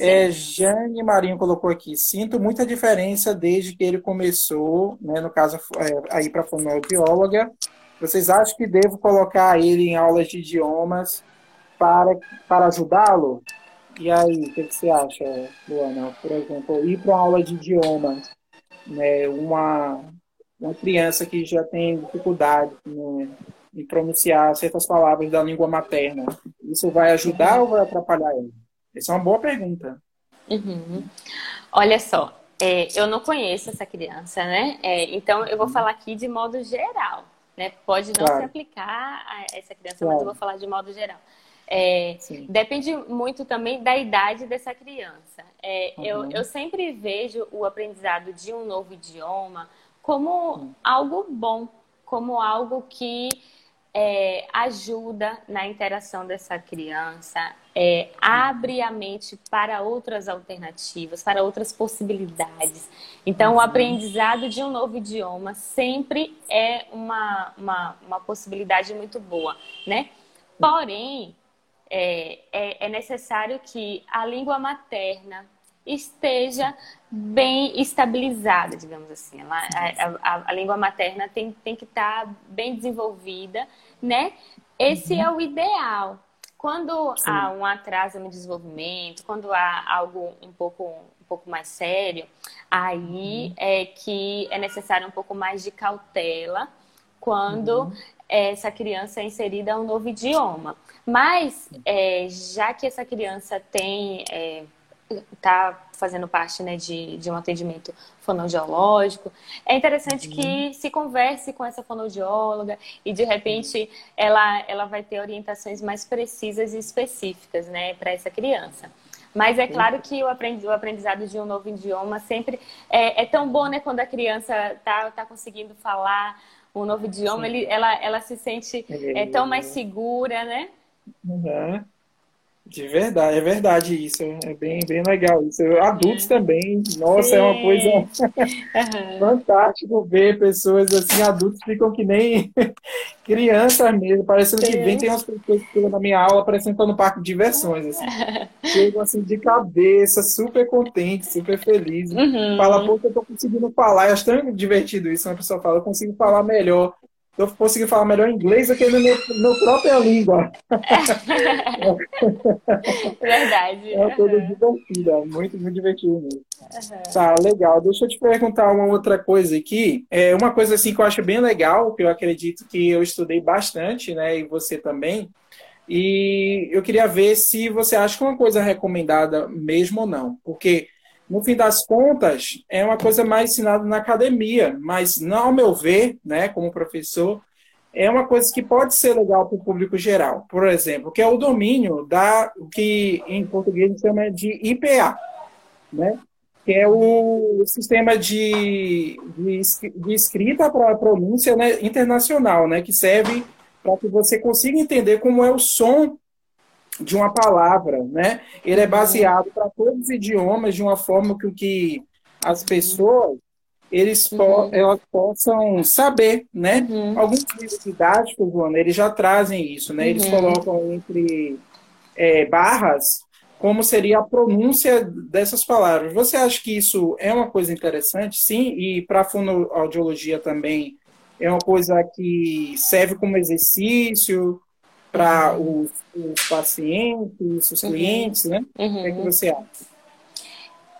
É, Jane Marinho colocou aqui, sinto muita diferença desde que ele começou, né, no caso, é, aí para a fonoaudióloga. Vocês acham que devo colocar ele em aulas de idiomas para, para ajudá-lo? E aí, o que, que, você acha, Luana? Por exemplo, ir para uma aula de idiomas, né, uma, uma criança que já tem dificuldade né, em pronunciar certas palavras da língua materna, isso vai ajudar ou vai atrapalhar ele? Essa é uma boa pergunta. Uhum. Olha só, é, eu não conheço essa criança, né? É, então eu vou falar aqui de modo geral, né? Pode não claro. se aplicar a essa criança, claro. mas eu vou falar de modo geral. É, depende muito também da idade dessa criança. É, uhum. eu, eu sempre vejo o aprendizado de um novo idioma como uhum. algo bom, como algo que é, ajuda na interação dessa criança, é, abre a mente para outras alternativas, para outras possibilidades. Então, o uhum. aprendizado de um novo idioma sempre é uma, uma, uma possibilidade muito boa, né? Porém, é, é, é necessário que a língua materna esteja bem estabilizada, digamos assim. Ela, a, a, a, língua materna tem, tem que estar tá bem desenvolvida, né? Esse uhum. é o ideal. Quando Sim. há um atraso no desenvolvimento, quando há algo um pouco, um pouco mais sério, aí uhum. é que é necessário um pouco mais de cautela quando uhum. essa criança é inserida a um novo idioma. Mas, é, já que essa criança tem é, está fazendo parte né, de, de um atendimento fonoaudiológico, é interessante uhum. que se converse com essa fonoaudióloga e de repente ela, ela vai ter orientações mais precisas e específicas né, para essa criança. Mas é claro que o aprendizado de um novo idioma sempre é, é tão bom, né? Quando a criança está tá conseguindo falar um novo idioma, ele, ela, ela se sente é, tão mais segura, né? Uhum. De verdade, é verdade isso. É bem, bem legal isso. Adultos é. também, nossa, Sim. é uma coisa (laughs) uhum. fantástico ver pessoas assim, adultos ficam que nem (laughs) crianças mesmo, parecendo Sim. que vem, tem umas pessoas que na minha aula parecendo que estão no parque de diversões, assim. Chegam assim de cabeça, super contentes, super felizes. Uhum. Fala, pô, eu tô conseguindo falar. Eu acho tão divertido isso, uma pessoa fala, eu consigo falar melhor eu consegui falar melhor inglês do que meu, meu própria língua. (laughs) Verdade. É uma coisa divertida, muito, muito divertido mesmo. Uhum. Tá, legal. Deixa eu te perguntar uma outra coisa aqui. É uma coisa assim que eu acho bem legal, que eu acredito que eu estudei bastante, né? E você também. E eu queria ver se você acha que é uma coisa recomendada mesmo ou não. Porque no fim das contas, é uma coisa mais ensinada na academia, mas, não, ao meu ver, né, como professor, é uma coisa que pode ser legal para o público geral. Por exemplo, que é o domínio da o que em português chama de IPA, né? que é o sistema de, de, de escrita para pronúncia né, internacional, né, que serve para que você consiga entender como é o som de uma palavra, né? Ele é baseado para todos os idiomas de uma forma que, que as pessoas eles po elas possam saber, né? Uhum. Alguns livros didáticos, Luana, eles já trazem isso, né? Eles uhum. colocam entre é, barras como seria a pronúncia dessas palavras. Você acha que isso é uma coisa interessante? Sim, e para a fonoaudiologia também é uma coisa que serve como exercício, para os, os, pacientes, os uhum. clientes, né? Uhum. O que, é que, você acha?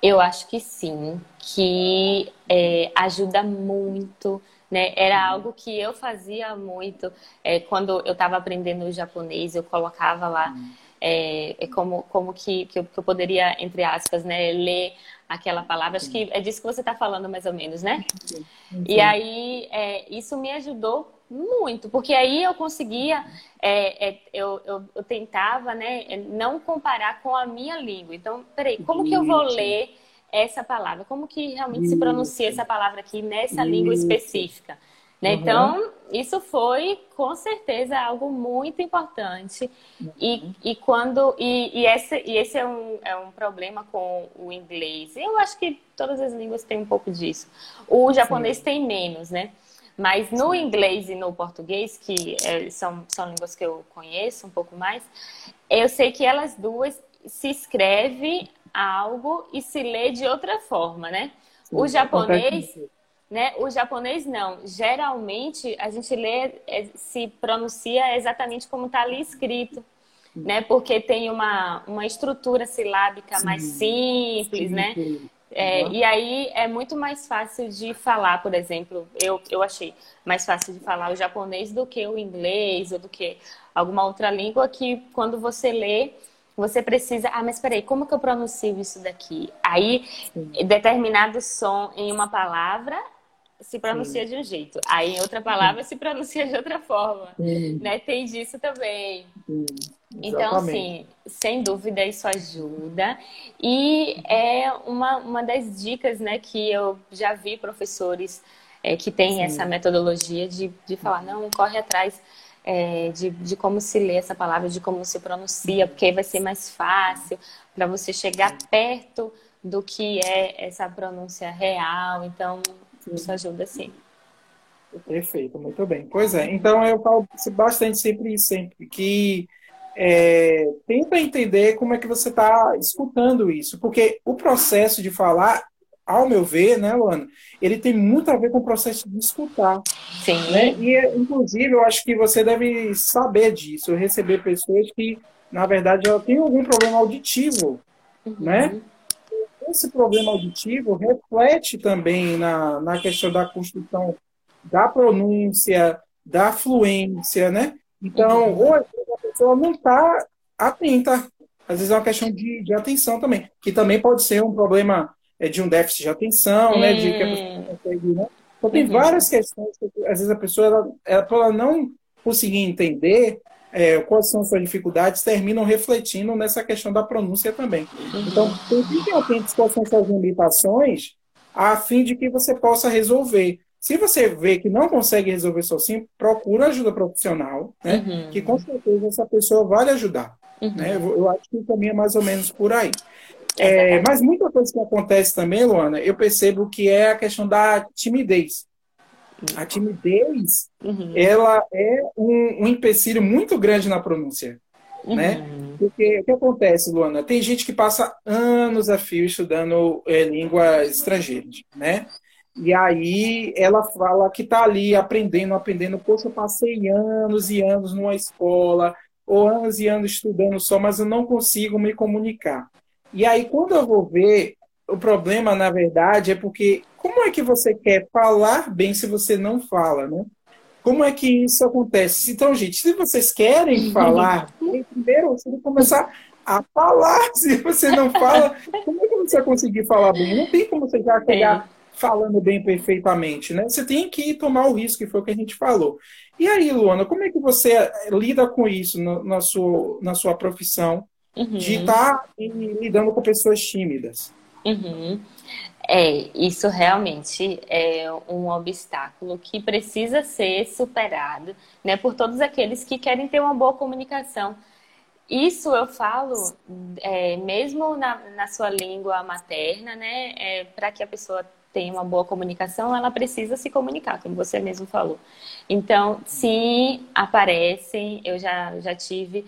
Eu acho que sim, que é, ajuda muito. Né? Era uhum. algo que eu fazia muito é, quando eu estava aprendendo japonês, eu colocava lá uhum. é, é, como, como que, que eu, que, eu, poderia, entre aspas, né, ler aquela palavra. Acho que é disso que você está falando, mais ou menos, né? Sim. E aí, é, isso me ajudou muito, porque aí eu conseguia, é, é, eu, eu, eu, tentava, né, não comparar com a minha língua. Então, peraí, como que eu vou ler essa palavra? Como que realmente se pronuncia essa palavra aqui nessa língua específica? Né? Uhum. Então, isso foi com certeza algo muito importante. Uhum. E, e quando e, e, esse, e esse é um, é um problema com o inglês. Eu acho que todas as línguas têm um pouco disso. O japonês Sim. tem menos, né? Mas no Sim. inglês e no português, que é, são, são línguas que eu conheço um pouco mais, eu sei que elas duas se escreve algo e se lê de outra forma, né? Sim, o japonês, né? O japonês não. Geralmente a gente lê, é, se pronuncia exatamente como está ali escrito. Né? Porque tem uma, uma estrutura silábica Sim. mais simples, Sim. né? É, uhum. E aí é muito mais fácil de falar, por exemplo, eu, eu achei mais fácil de falar o japonês do que o inglês ou do que alguma outra língua que quando você lê, você precisa. Ah, mas peraí, como que eu pronuncio isso daqui? Aí, Sim. determinado som em uma palavra se pronuncia Sim. de um jeito, aí em outra palavra se pronuncia de outra forma. Né? Tem disso também. Então, assim, sem dúvida isso ajuda. E é uma, uma das dicas né, que eu já vi professores é, que têm Sim. essa metodologia de, de falar, não, corre atrás é, de, de como se lê essa palavra, de como se pronuncia, porque aí vai ser mais fácil para você chegar perto do que é essa pronúncia real. Então, isso ajuda sim. Perfeito, muito bem. Pois é, então eu falo bastante sempre sempre que é, tenta entender como é que você está escutando isso, porque o processo de falar, ao meu ver, né, Luana, ele tem muito a ver com o processo de escutar. Sim. Né? E, inclusive, eu acho que você deve saber disso, receber pessoas que, na verdade, ela tem algum problema auditivo, uhum. né? Esse problema auditivo reflete também na, na questão da construção da pronúncia, da fluência, né? Então, uhum. hoje a pessoa não está atenta. Às vezes é uma questão de, de atenção também, que também pode ser um problema é, de um déficit de atenção, né? De que a pessoa consegue, né? Então, tem uhum. várias questões que, às vezes, a pessoa, ela, ela, ela não conseguir entender é, quais são as suas dificuldades, terminam refletindo nessa questão da pronúncia também. Uhum. Então, fiquem atentos quais são suas limitações, a fim de que você possa resolver. Se você vê que não consegue resolver sozinho, procura ajuda profissional, né? Uhum. Que com certeza essa pessoa vai lhe ajudar. Uhum. Né? Eu, eu, acho que o caminho é mais ou menos por aí. É, mas muita coisa que acontece também, Luana, eu percebo que é a questão da timidez. A timidez, uhum. ela é um, um, empecilho muito grande na pronúncia, uhum. né? Porque o que acontece, Luana? Tem gente que passa anos a fio estudando é, línguas estrangeiras, né? E aí ela fala que está ali aprendendo, aprendendo. Poxa, eu passei anos e anos numa escola, ou anos e anos estudando só, mas eu não consigo me comunicar. E aí, quando eu vou ver, o problema, na verdade, é porque como é que você quer falar bem se você não fala, né? Como é que isso acontece? Então, gente, se vocês querem falar, primeiro você tem que começar a falar. (laughs) Se você não fala, como é que você vai conseguir falar bem? Não tem como você já chegar falando bem perfeitamente, né? Você tem que tomar o risco, que foi o que a gente falou. E aí, Luana, como é que você lida com isso no, na, sua, na sua profissão uhum. de estar tá lidando com pessoas tímidas? Uhum. É, isso realmente é um obstáculo que precisa ser superado, né, por todos aqueles que querem ter uma boa comunicação. Isso eu falo é, mesmo na, na sua língua materna, né, é, para que a pessoa tem uma boa comunicação, ela precisa se comunicar, como você mesmo falou. Então, sim, aparecem, eu já, já tive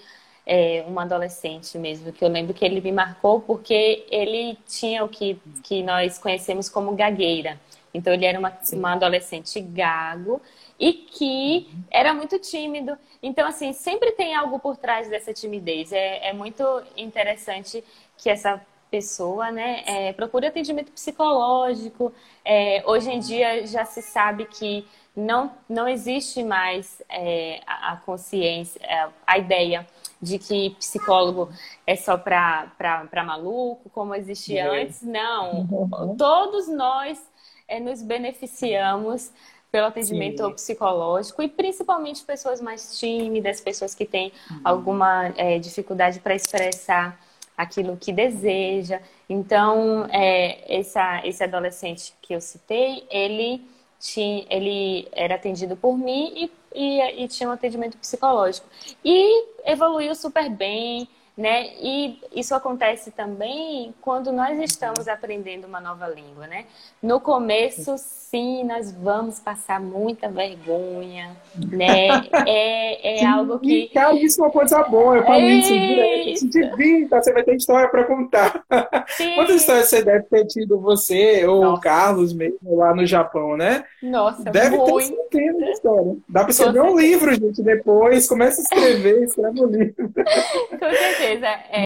é, um adolescente mesmo, que eu lembro que ele me marcou porque ele tinha o que, que nós conhecemos como gagueira. Então, ele era uma, uma adolescente gago e que era muito tímido. Então, assim, sempre tem algo por trás dessa timidez. É, é muito interessante que essa pessoa, né, é, procure atendimento psicológico. É, hoje em dia já se sabe que não, não existe mais é, a, a, consciência, é, a ideia de que psicólogo é só para maluco, como existia é. antes. Não, uhum. todos nós é, nos beneficiamos pelo atendimento Sim. psicológico e principalmente pessoas mais tímidas, pessoas que têm uhum. alguma é, dificuldade para expressar aquilo que deseja. Então, é, essa, esse adolescente que eu citei, ele, tinha, ele era atendido por mim e, e, e tinha um atendimento psicológico. E evoluiu super bem, né? E isso acontece também quando nós estamos aprendendo uma nova língua, né? No começo, sim, nós vamos passar muita vergonha, né? É, é algo que... Cara, isso é uma coisa boa, eu falo isso direto. Se divirta, você vai ter história para contar. Sim. Quantas histórias você deve ter tido, você ou o Carlos mesmo, lá no Japão, né? Nossa, Deve muito. ter centenas de história. Dá para escrever um livro, gente, depois. Começa a escrever, escreve um livro. (laughs) Com certeza É...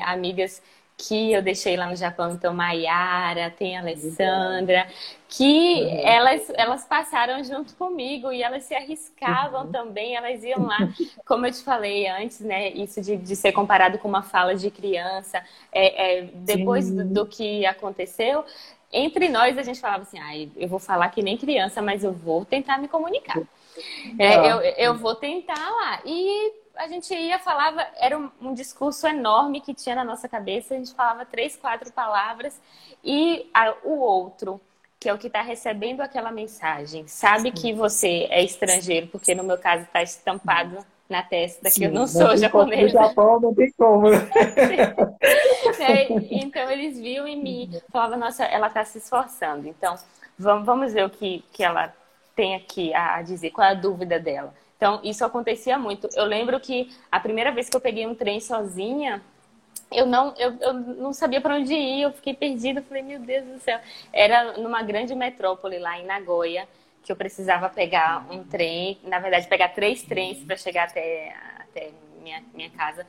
Amigas que eu deixei lá no Japão, então Maiara, tem a Alessandra, que uhum. elas, elas passaram junto comigo e elas se arriscavam uhum. também, elas iam lá, como eu te falei antes, né? Isso de, de ser comparado com uma fala de criança, é, é depois do, do, que aconteceu, entre nós a gente falava assim, ah, eu vou falar que nem criança, mas eu vou tentar me comunicar. É, ah. eu, eu vou tentar lá. E a gente ia, falava, era um, um, discurso enorme que tinha na nossa cabeça, a gente falava três, quatro palavras, e a, o outro, que é o que está recebendo aquela mensagem, sabe que você é estrangeiro, porque no meu caso está estampado na testa Sim, que eu não, não sou japonesa. No Japão não tem como. (laughs) é, então eles viam em mim, falavam, nossa, ela está se esforçando. Então, vamos, vamos ver o que, que ela tem aqui a dizer, qual é a dúvida dela. Então, isso acontecia muito. Eu lembro que a primeira vez que eu peguei um trem sozinha, eu não, eu, eu não sabia para onde ir, eu fiquei perdida, falei, meu Deus do céu. Era numa grande metrópole lá em Nagoya, que eu precisava pegar um trem, na verdade, pegar três trens para chegar até, até minha, minha casa.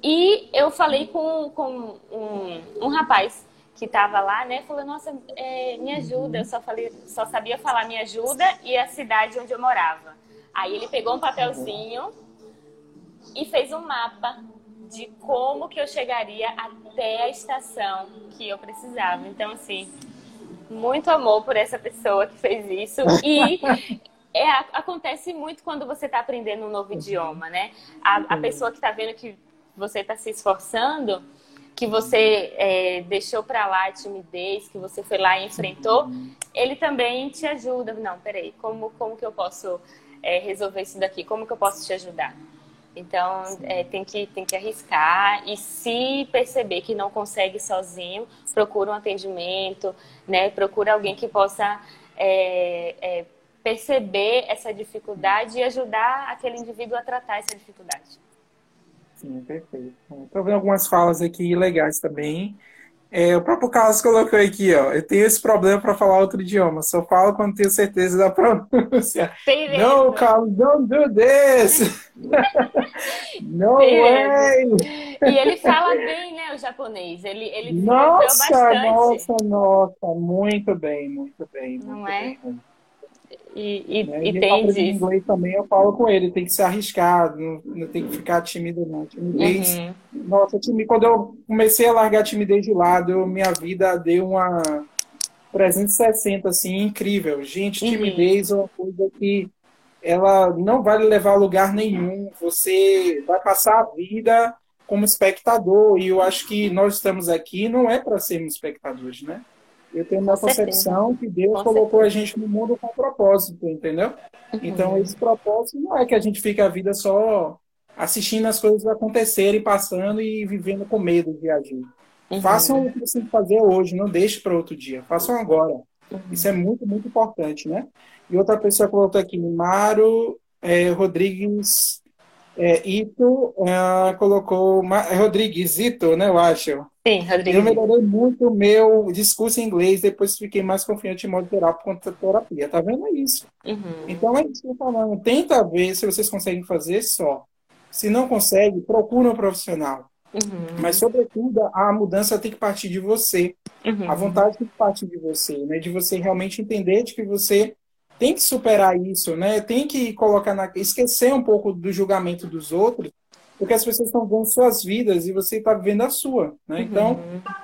E eu falei com, com um, um rapaz que estava lá, né? Falou, nossa, é, me ajuda. Eu só, falei, só sabia falar me ajuda e a cidade onde eu morava. Aí ele pegou um papelzinho e fez um mapa de como que eu chegaria até a estação que eu precisava. Então, assim, muito amor por essa pessoa que fez isso. E é, acontece muito quando você está aprendendo um novo idioma, né? A, a pessoa que está vendo que você está se esforçando, que você é, deixou para lá a timidez, que você foi lá e enfrentou, ele também te ajuda. Não, peraí, como, como que eu posso é, resolver isso daqui? Como que eu posso te ajudar? Então, é, tem, que, tem que arriscar e se perceber que não consegue sozinho, procura um atendimento, né? Procura alguém que possa é, é, perceber essa dificuldade e ajudar aquele indivíduo a tratar essa dificuldade. Sim, perfeito. Estou vendo algumas falas aqui legais também. É, o próprio Carlos colocou aqui, ó. Eu tenho esse problema para falar outro idioma. Só falo quando tenho certeza da (laughs) pronúncia. Não, Carlos, don't do this! no way! E ele fala bem, né, o japonês. Ele, ele nossa, bastante. Nossa, nossa, muito bem, muito bem. Muito Não é? E, e, né? e tem disso. inglês também, eu falo com ele, tem que se arriscar, não, não tem que ficar tímido, não. Timidez. Uhum. Nossa, time, quando eu comecei a largar a timidez de lado, minha vida deu uma 360, assim, incrível. Gente, uhum. timidez uhum. é uma coisa que ela não vai levar a lugar nenhum. Você vai passar a vida como espectador, e eu acho que nós estamos aqui não é para sermos espectadores, né? Eu tenho uma concepção que Deus com colocou certeza. a gente no mundo com propósito, entendeu? Uhum. Então, esse propósito não é que a gente fique a vida só assistindo as coisas acontecerem, passando e vivendo com medo de agir. Uhum. Façam o que você tem que fazer hoje, não deixe para outro dia. Façam agora. Uhum. Isso é muito, muito importante, né? E outra pessoa colocou aqui, Maro é, Rodrigues é, Ito, uh, colocou é Rodrigues Ito, né, eu acho. Sim, Rodrigo. Eu melhorei muito o meu discurso em inglês, depois fiquei mais confiante em modo geral por conta da terapia. Tá vendo? É isso. Uhum. Então é isso que eu tô falando. Tenta ver se vocês conseguem fazer só. Se não consegue, procura um profissional. Uhum. Mas, sobretudo, a mudança tem que partir de você. Uhum. A vontade tem que partir de você, né? De você realmente entender de que você tem que superar isso, né? Tem que colocar na... esquecer um pouco do julgamento dos outros porque as pessoas estão vivendo suas vidas e você está vivendo a sua, né? Uhum. Então,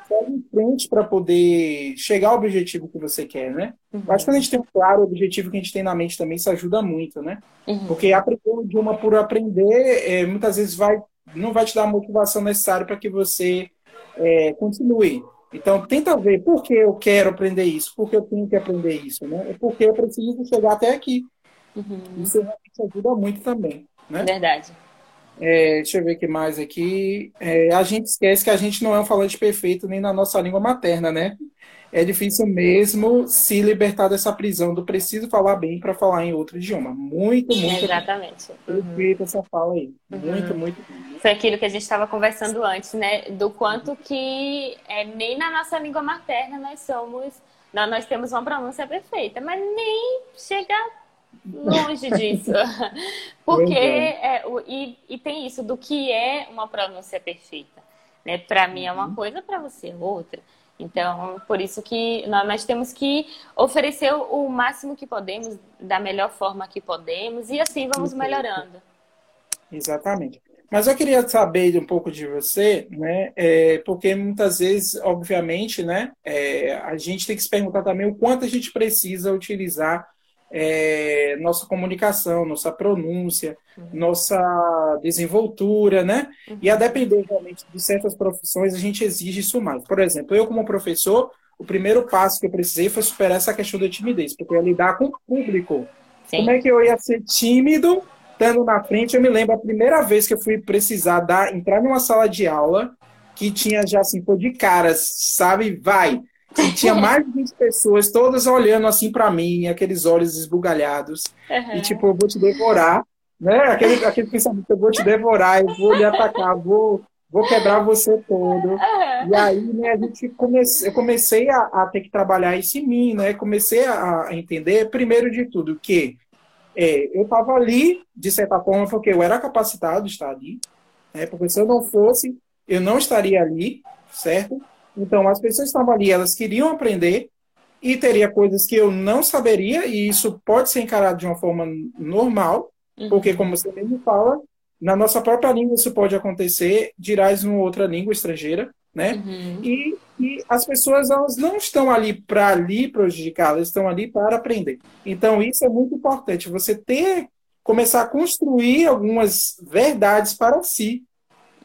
segue em frente para poder chegar ao objetivo que você quer, né? Uhum. Acho que quando a gente tem um claro objetivo que a gente tem na mente também, isso ajuda muito, né? Uhum. Porque aprender o idioma por aprender, é, muitas vezes vai, não vai te dar a motivação necessária para que você é, continue. Então, tenta ver por que eu quero aprender isso, por que eu tenho que aprender isso, né? É porque eu preciso chegar até aqui. Uhum. Isso realmente ajuda muito também, né? Verdade. É, deixa eu ver o que mais aqui. É, a gente esquece que a gente não é um falante perfeito nem na nossa língua materna, né? É difícil mesmo se libertar dessa prisão do preciso falar bem para falar em outro idioma. Muito, (laughs) muito. Exatamente. Perfeita uhum. essa fala aí. Uhum. Muito, muito. Foi aquilo que a gente estava conversando antes, né? Do quanto que é, nem na nossa língua materna nós somos. Nós, nós temos uma pronúncia perfeita, mas nem chega Longe disso. (laughs) Porque, é, o, e, e tem isso do que é uma pronúncia perfeita. Né? Para mim é uma uhum. coisa, para você é outra. Então, por isso que nós temos que oferecer o máximo que podemos, da melhor forma que podemos, e assim vamos melhorando. Exatamente. Mas eu queria saber um pouco de você, né? É, porque muitas vezes, obviamente, né, é, a gente tem que se perguntar também o quanto a gente precisa utilizar é, nossa comunicação, nossa pronúncia, uhum. nossa desenvoltura, né? Uhum. E a depender realmente de certas profissões, a gente exige isso mais. Por exemplo, eu como professor, o primeiro passo que eu precisei foi superar essa questão da timidez, porque eu ia lidar com o público. Sim. Como é que eu ia ser tímido estando na frente, eu me lembro a primeira vez que eu fui precisar dar, entrar numa sala de aula que tinha já assim, pô, de caras, sabe? Vai. E tinha mais de 20 pessoas, todas olhando assim para mim, aqueles olhos esbugalhados. Uhum. E tipo, eu vou te devorar, né? Aquele, aquele pensamento, eu vou te devorar, eu vou lhe atacar, vou, vou quebrar você todo. Uhum. E aí, né, a gente comece, eu comecei a, a, ter que trabalhar isso em mim, né? Comecei a, a entender, primeiro de tudo, que é, eu estava ali, de certa forma, porque eu era capacitado de estar ali, né? Porque se eu não fosse, eu não estaria ali, certo? Então, as pessoas estavam ali, elas queriam aprender e teria coisas que eu não saberia, e isso pode ser encarado de uma forma normal, uhum. porque, como você mesmo fala, na nossa própria língua isso pode acontecer, dirás uma outra língua estrangeira, né? Uhum. E, e, as pessoas elas não estão ali para ali prejudicar, elas estão ali para aprender. Então, isso é muito importante, você ter, começar a construir algumas verdades para si,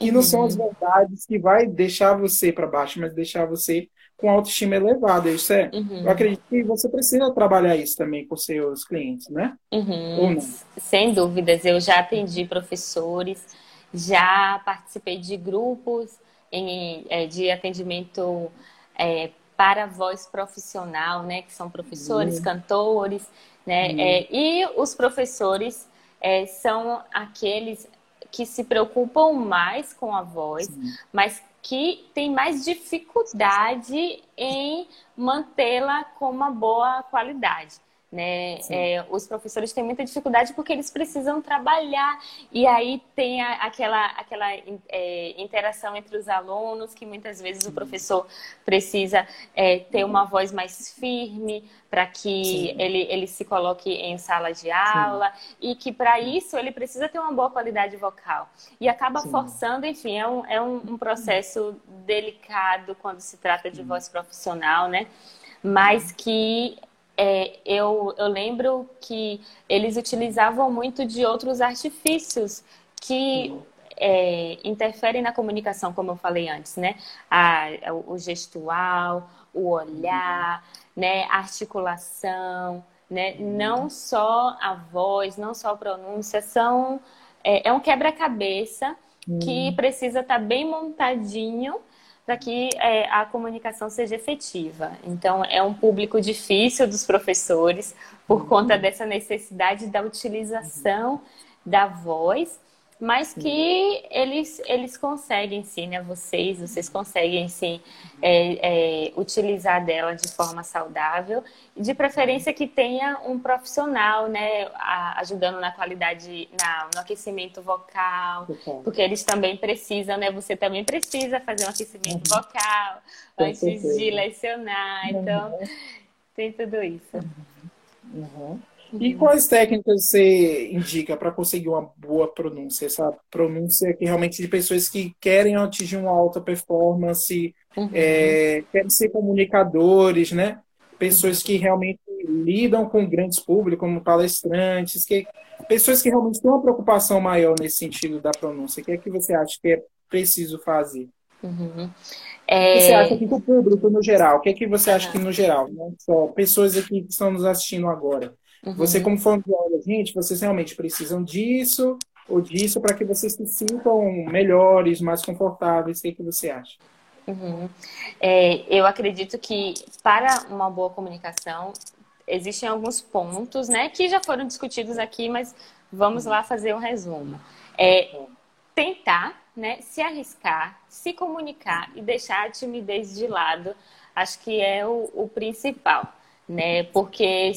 e não são as uhum. verdades que vai deixar você para baixo, mas deixar você com autoestima elevada. Isso é, uhum. eu acredito que você precisa trabalhar isso também com seus clientes, né? Uhum. Sem dúvidas, eu já atendi professores, já participei de grupos em, é, de atendimento é, para voz profissional, né? Que são professores, uhum. cantores, né? Uhum. É, e os professores é, são aqueles que se preocupam mais com a voz, Sim. mas que tem mais dificuldade em mantê-la com uma boa qualidade. Né? É, os professores têm muita dificuldade porque eles precisam trabalhar e aí tem a, aquela, aquela é, interação entre os alunos que muitas vezes o professor precisa é, ter uma voz mais firme para que ele, ele se coloque em sala de aula Sim. e que para isso ele precisa ter uma boa qualidade vocal e acaba Sim. forçando, enfim, é um, é um, um processo delicado quando se trata de voz profissional, né? Mas que é, eu, eu lembro que eles utilizavam muito de outros artifícios que é, interferem na comunicação, como eu falei antes, né? A, o gestual, o olhar, né? A articulação, né? Não só a voz, não só a pronúncia, são é, é um quebra-cabeça que hum. precisa estar tá bem montadinho para que é, a comunicação seja efetiva. Então, é um público difícil dos professores por uhum. conta dessa necessidade da utilização da voz mas que eles, eles conseguem sim, né? Vocês, vocês conseguem sim é, é, utilizar dela de forma saudável de preferência que tenha um profissional, né? Ajudando na qualidade, na, no aquecimento vocal, porque eles também precisam, né? Você também precisa fazer um aquecimento uhum. vocal antes de lecionar, então uhum. tem tudo isso. Uhum. E quais técnicas você indica para conseguir uma boa pronúncia? Essa pronúncia que realmente de pessoas que querem atingir uma alta performance, uhum. é, querem ser comunicadores, né? Pessoas que realmente lidam com grandes públicos, como palestrantes, que, pessoas que realmente têm uma preocupação maior nesse sentido da pronúncia. O que é que você acha que é preciso fazer? Uhum. É... O que você acha que o público no geral? O que é que você acha que no geral? Não só pessoas aqui que estão nos assistindo agora. Uhum. Você, como fã de gente, vocês realmente precisam disso ou disso para que vocês se sintam melhores, mais confortáveis. O que, é que você acha? Uhum. É, eu acredito que para uma boa comunicação existem alguns pontos, né, que já foram discutidos aqui, mas vamos lá fazer um resumo. É, tentar, né, se arriscar, se comunicar e deixar a timidez de lado, acho que é o, o principal né? Porque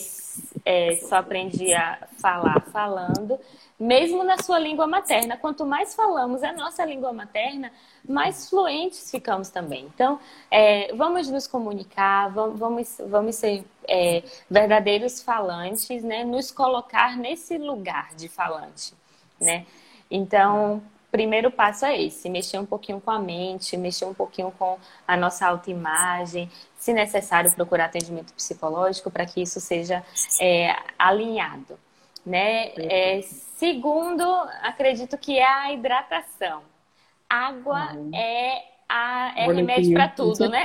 é, só aprendi a falar falando, mesmo na sua língua materna. Quanto mais falamos a nossa língua materna, mais fluentes ficamos também. Então, é, vamos nos comunicar, vamos, vamos, ser é, verdadeiros falantes, né? Nos colocar nesse lugar de falante, né? Então, primeiro passo é esse, mexer um pouquinho com a mente, mexer um pouquinho com a nossa autoimagem, se necessário, procurar atendimento psicológico para que isso seja é, alinhado. Né? É, segundo, acredito que é a hidratação. Água uhum. é, a, é remédio para tudo, né?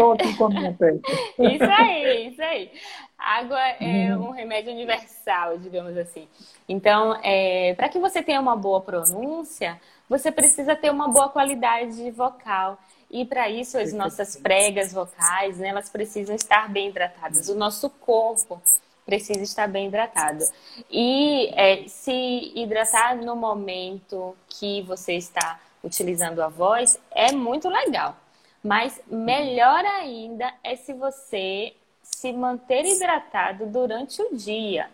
(laughs) isso aí, isso aí. água é uhum. um remédio universal, digamos assim. Então, é, para que você tenha uma boa pronúncia, você precisa ter uma boa qualidade vocal. E para isso, as nossas pregas vocais, né, elas precisam estar bem hidratadas. O nosso corpo precisa estar bem hidratado. E é, se hidratar no momento que você está utilizando a voz é muito legal. Mas melhor ainda é se você se manter hidratado durante o dia.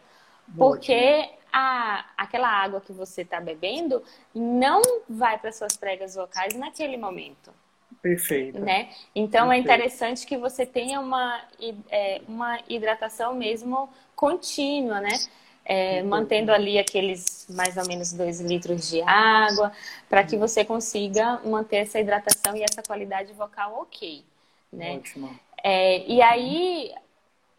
Porque a, aquela água que você está bebendo não vai para suas pregas vocais naquele momento. Perfeito. Né? Então é Perfeito. é interessante que você tenha uma, é, uma hidratação mesmo contínua, né? É, mantendo ali aqueles mais ou menos 2 litros de água, para que você consiga manter essa hidratação e essa qualidade vocal ok. Né? Ótimo. É, e aí,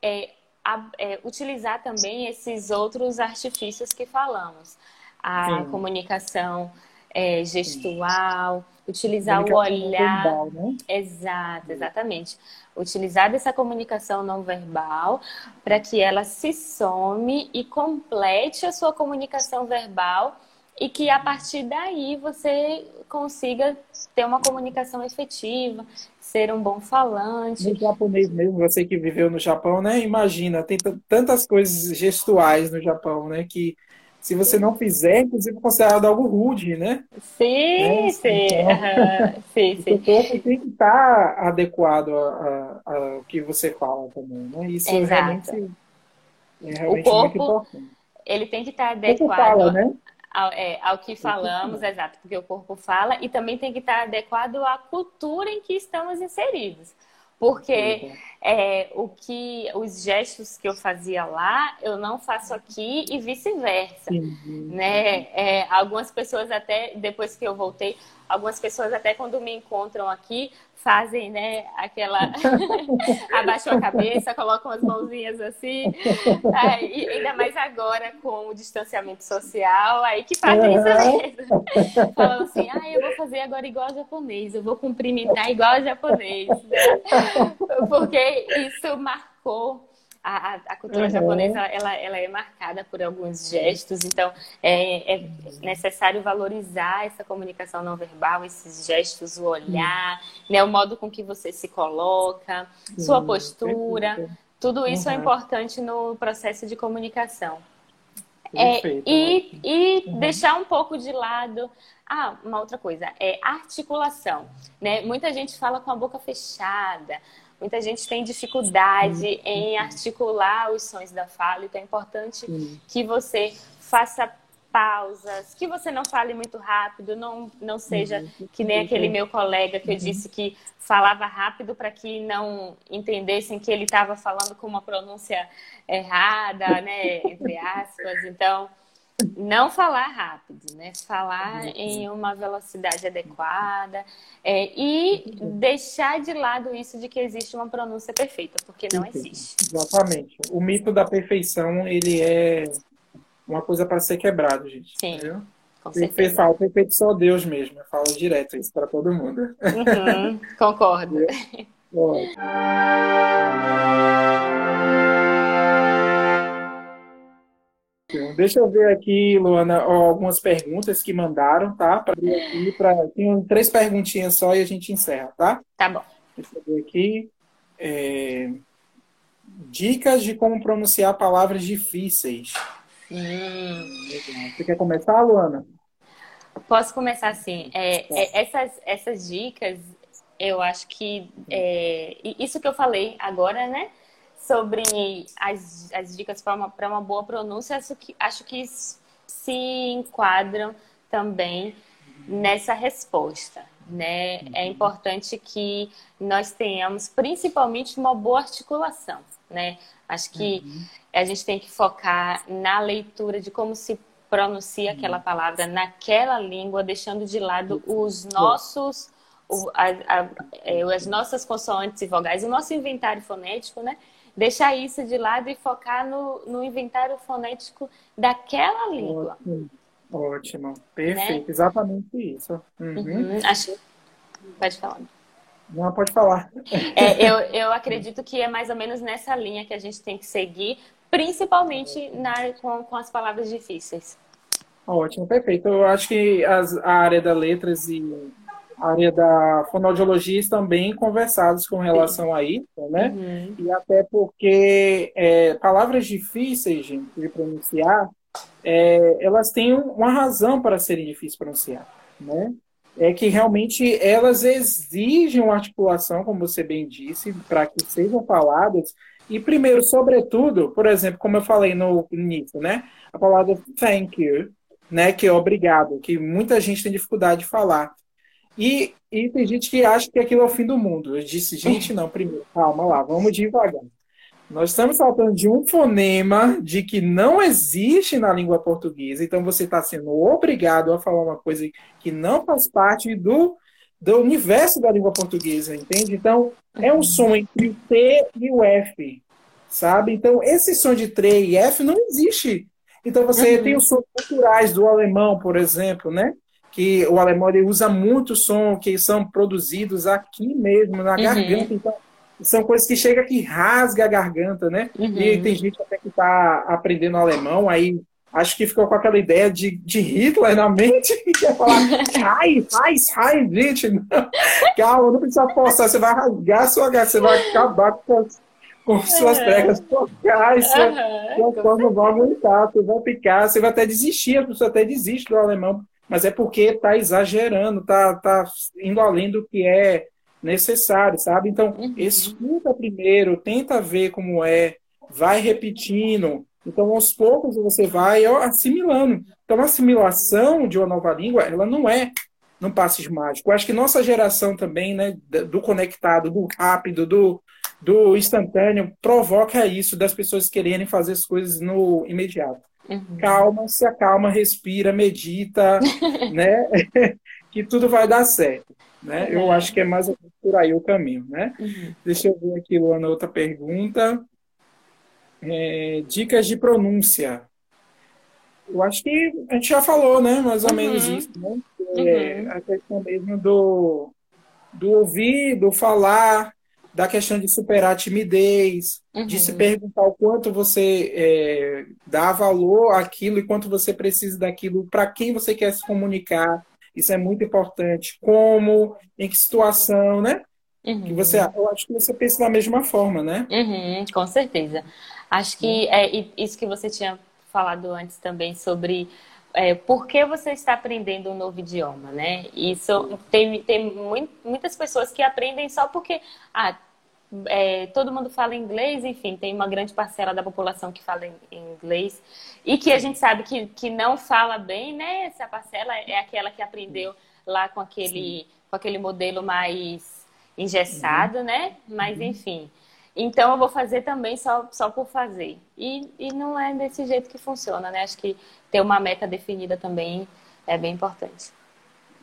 é, a, é, utilizar também esses outros artifícios que falamos. A Sim. comunicação é, gestual, utilizar o olhar. Verbal, né? Exato, exatamente. Utilizar essa comunicação não verbal para que ela se some e complete a sua comunicação verbal e que a partir daí você consiga ter uma comunicação efetiva, ser um bom falante. No japonês mesmo, você que viveu no Japão, né? Imagina, tem tantas coisas gestuais no Japão, né? Que se você não fizer, inclusive é considerado algo rude, né? Sim, é, sim. Então, (laughs) sim, sim. O corpo tem que estar adequado ao que você fala também, né? Isso Exato. realmente, é realmente o corpo, muito importante. Ele tem que estar adequado fala, né? Ao, é, ao que falamos, exato, porque o corpo fala, e também tem que estar adequado à cultura em que estamos inseridos. Porque é, o que os gestos que eu fazia lá, eu não faço aqui e vice-versa. Né? É, algumas pessoas até, depois que eu voltei, algumas pessoas até quando me encontram aqui, fazem, né, aquela. (laughs) abaixam a cabeça, colocam as mãozinhas assim. Aí, ainda mais agora com o distanciamento social, aí que fazem isso mesmo. Falam assim, ah, eu vou fazer agora igual ao japonês, eu vou cumprimentar igual ao japonês. Né? (laughs) Porque isso marcou a, a, cultura uhum. japonesa ela, ela é marcada por alguns gestos, então é, é, necessário valorizar essa comunicação não verbal, esses gestos, o olhar, uhum. né, o modo com que você se coloca, uhum. sua postura, tudo isso é uhum. importante no processo de comunicação. É, e e uhum. deixar um pouco de lado. Ah, uma outra coisa, é articulação. Né? Muita gente fala com a boca fechada. Muita gente tem dificuldade em articular os sons da fala, então é importante que você faça pausas, que você não fale muito rápido, não, não seja que nem aquele meu colega que eu disse que falava rápido para que não entendessem que ele estava falando com uma pronúncia errada, né, entre aspas. Então, não falar rápido, né? Falar em uma velocidade adequada é, e deixar de lado isso de que existe uma pronúncia perfeita, porque não existe. Exatamente. O mito da perfeição ele é uma coisa para ser quebrado, gente. Sim. Entendeu? Com certeza. Fala, perfeito só Deus mesmo. Eu falo direto isso para todo mundo. Uhum, concordo. (laughs) Deixa eu ver aqui, Luana, algumas perguntas que mandaram, tá? Para aqui, pra... Tem três perguntinhas só e a gente encerra, tá? Tá bom. Deixa eu ver aqui. É... Dicas de como pronunciar palavras difíceis. Hum. Você quer começar, Luana? Posso começar assim. É, tá. é, essas, essas dicas, eu acho que é, isso que eu falei agora, né? Sobre as, as dicas para uma, uma boa pronúncia, acho que, acho que se enquadram também nessa resposta. Né? É uhum. importante que nós tenhamos principalmente uma boa articulação. Né? Acho que uhum. a gente tem que focar na leitura de como se pronuncia uhum. aquela palavra naquela língua, deixando de lado os nossos, o, a, a, é, as nossas consoantes e vogais, o nosso inventário fonético, né? Deixar isso de lado e focar no, no inventário fonético daquela língua. Ótimo, Ótimo. perfeito, né? exatamente isso. Uhum. Uhum. Acho... Pode falar. Não, pode falar. É, (laughs) eu, eu acredito que é mais ou menos nessa linha que a gente tem que seguir, principalmente na, com, com as palavras difíceis. Ótimo, perfeito. Eu acho que as, a área da letras e área da fonoaudiologia estão bem conversados com relação a isso, né? Uhum. E até porque é, palavras difíceis, gente, de pronunciar, é, elas têm uma razão para serem difíceis de pronunciar, né? É que realmente elas exigem uma articulação, como você bem disse, para que sejam faladas. E primeiro, sobretudo, por exemplo, como eu falei no início, né? A palavra thank you, né? Que é obrigado, que muita gente tem dificuldade de falar. E, e tem gente que acha que aquilo é o fim do mundo. Eu disse, gente, não, primeiro, calma lá, vamos devagar. Nós estamos falando de um fonema de que não existe na língua portuguesa, então você está sendo obrigado a falar uma coisa que não faz parte do, do universo da língua portuguesa, entende? Então, é um som entre o T e o F, sabe? Então, esse som de T e F não existe. Então, você uhum. tem os sons culturais do alemão, por exemplo, né? Que o alemão ele usa muito som que são produzidos aqui mesmo, na uhum. garganta. Então, são coisas que chega que rasga a garganta, né? Uhum. E tem gente até que está aprendendo alemão, aí acho que ficou com aquela ideia de, de Hitler na mente (laughs) e quer falar ai, ai, ai, gente, não. calma, não precisa forçar, você vai rasgar a sua garganta, você vai acabar com, com suas pregas focais, uhum, sua não vai aguentar, você vai picar, você vai até desistir, a pessoa até desiste do alemão mas é porque está exagerando, está tá indo além do que é necessário, sabe? Então, uhum. escuta primeiro, tenta ver como é, vai repetindo. Então, aos poucos você vai assimilando. Então, a assimilação de uma nova língua, ela não é num passe mágico. Eu acho que nossa geração também, né, do conectado, do rápido, do, do instantâneo, provoca isso das pessoas quererem fazer as coisas no imediato. Uhum. Calma, se acalma, respira, medita, (laughs) né? (laughs) que tudo vai dar certo. Né? Uhum. Eu acho que é mais por aí o caminho. Né? Uhum. Deixa eu ver aqui, Luana, outra pergunta. É, dicas de pronúncia. Eu acho que a gente já falou, né? Mais ou menos uhum. isso, né? É, uhum. a questão mesmo do, do ouvir, do falar, da questão de superar a timidez, uhum. de se perguntar o quanto você é, dá valor àquilo e quanto você precisa daquilo, para quem você quer se comunicar. Isso é muito importante. Como, em que situação, né? Uhum. Que você, eu acho que você pensa da mesma forma, né? Uhum, com certeza. Acho que uhum. é isso que você tinha falado antes também sobre é, por que você está aprendendo um novo idioma, né? Isso tem, tem muitas pessoas que aprendem só porque ah, é, todo mundo fala inglês, enfim, tem uma grande parcela da população que fala inglês e que a gente sabe que, que não fala bem, né? Essa parcela é aquela que aprendeu lá com aquele, com aquele modelo mais engessado, uhum. né? Mas, uhum. enfim. Então, eu vou fazer também só, só por fazer. E, e não é desse jeito que funciona, né? Acho que ter uma meta definida também é bem importante.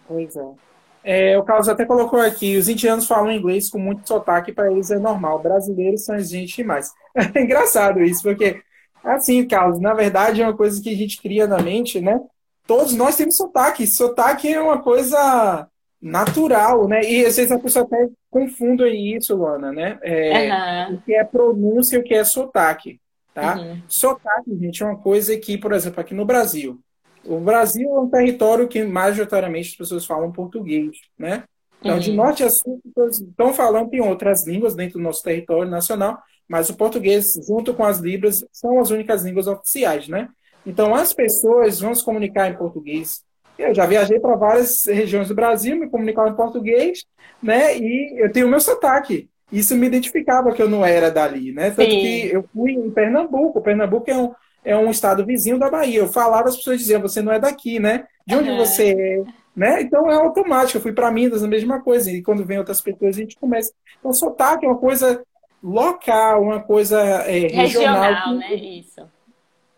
Pois é. É, o Carlos até colocou aqui, os indianos falam inglês com muito sotaque, para eles é normal. Brasileiros são gente demais. (laughs) É engraçado isso, porque, assim, Carlos, na verdade é uma coisa que a gente cria na mente, né? Todos nós temos sotaque. Sotaque é uma coisa natural, né? E às vezes a pessoa até confunde isso, Luana, né? É, uhum. O que é pronúncia e o que é sotaque, tá? Uhum. Sotaque, gente, é uma coisa que, por exemplo, aqui no Brasil, o Brasil é um território que majoritariamente as pessoas falam português, né? Então, uhum. de norte a sul, estão falando em outras línguas dentro do nosso território nacional, mas o português, junto com as libras, são as únicas línguas oficiais, né? Então, as pessoas vão se comunicar em português. Eu já viajei para várias regiões do Brasil, me comunicava em português, né? E eu tenho o meu sotaque. Isso me identificava que eu não era dali, né? Tanto Sim. que eu fui em Pernambuco. Pernambuco é um, é um estado vizinho da Bahia. Eu falava, as pessoas diziam, você não é daqui, né? De onde uhum. você é? Né? Então é automático. Eu fui para Minas, a mesma coisa. E quando vem outras pessoas, a gente começa. Então, sotaque é uma coisa local, uma coisa é, regional. Regional, né? Isso.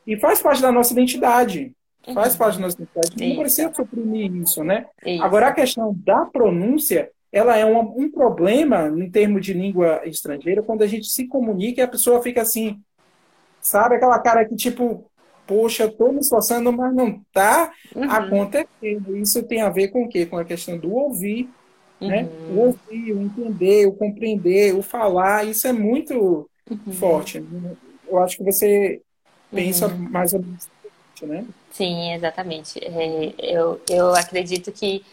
E faz parte da nossa identidade. Faz uhum. parte da nossa identidade. Isso. Não precisa suprimir isso, né? Isso. Agora, a questão da pronúncia, ela é um, um problema em termos de língua estrangeira, quando a gente se comunica e a pessoa fica assim, Sabe aquela cara que, tipo, poxa, eu tô me esforçando, mas não tá uhum. acontecendo. Isso tem a ver com o quê? Com a questão do ouvir né? Uhum. O ouvir, o entender, o compreender, o falar, isso é muito uhum. forte. Eu acho que você pensa uhum. mais ou menos, né? Sim, exatamente. É, eu, eu acredito que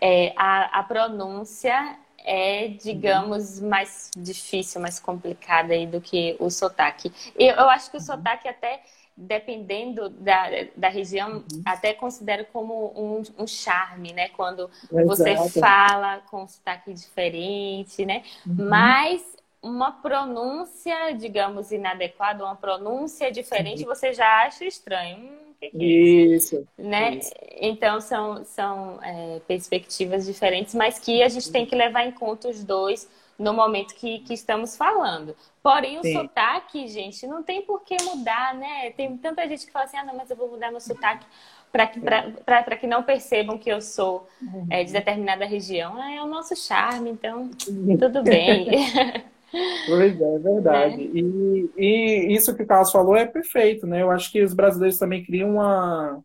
é, a, a pronúncia é, digamos, uhum. mais difícil, mais complicada aí do que o sotaque. Eu, eu acho que o uhum. sotaque até dependendo da, da região, uhum. até considero como um, um charme, né? Quando Exato. você fala com um sotaque diferente, né? Uhum. Mas uma pronúncia, digamos, inadequada, uma pronúncia diferente, você já acha estranho. Que que é isso, né? Isso. Então são, são é, perspectivas diferentes, mas que a gente tem que levar em conta os dois no momento que, que estamos falando. Porém, o Sim. sotaque, gente, não tem por que mudar, né? Tem tanta gente que fala assim, ah, não, mas eu vou mudar meu sotaque para que, que não percebam que eu sou é, de determinada região. Ah, é o nosso charme, então tudo bem. (laughs) Pois é, é verdade. Né? E, e isso que o Carlos falou é perfeito, né? Eu acho que os brasileiros também criam uma,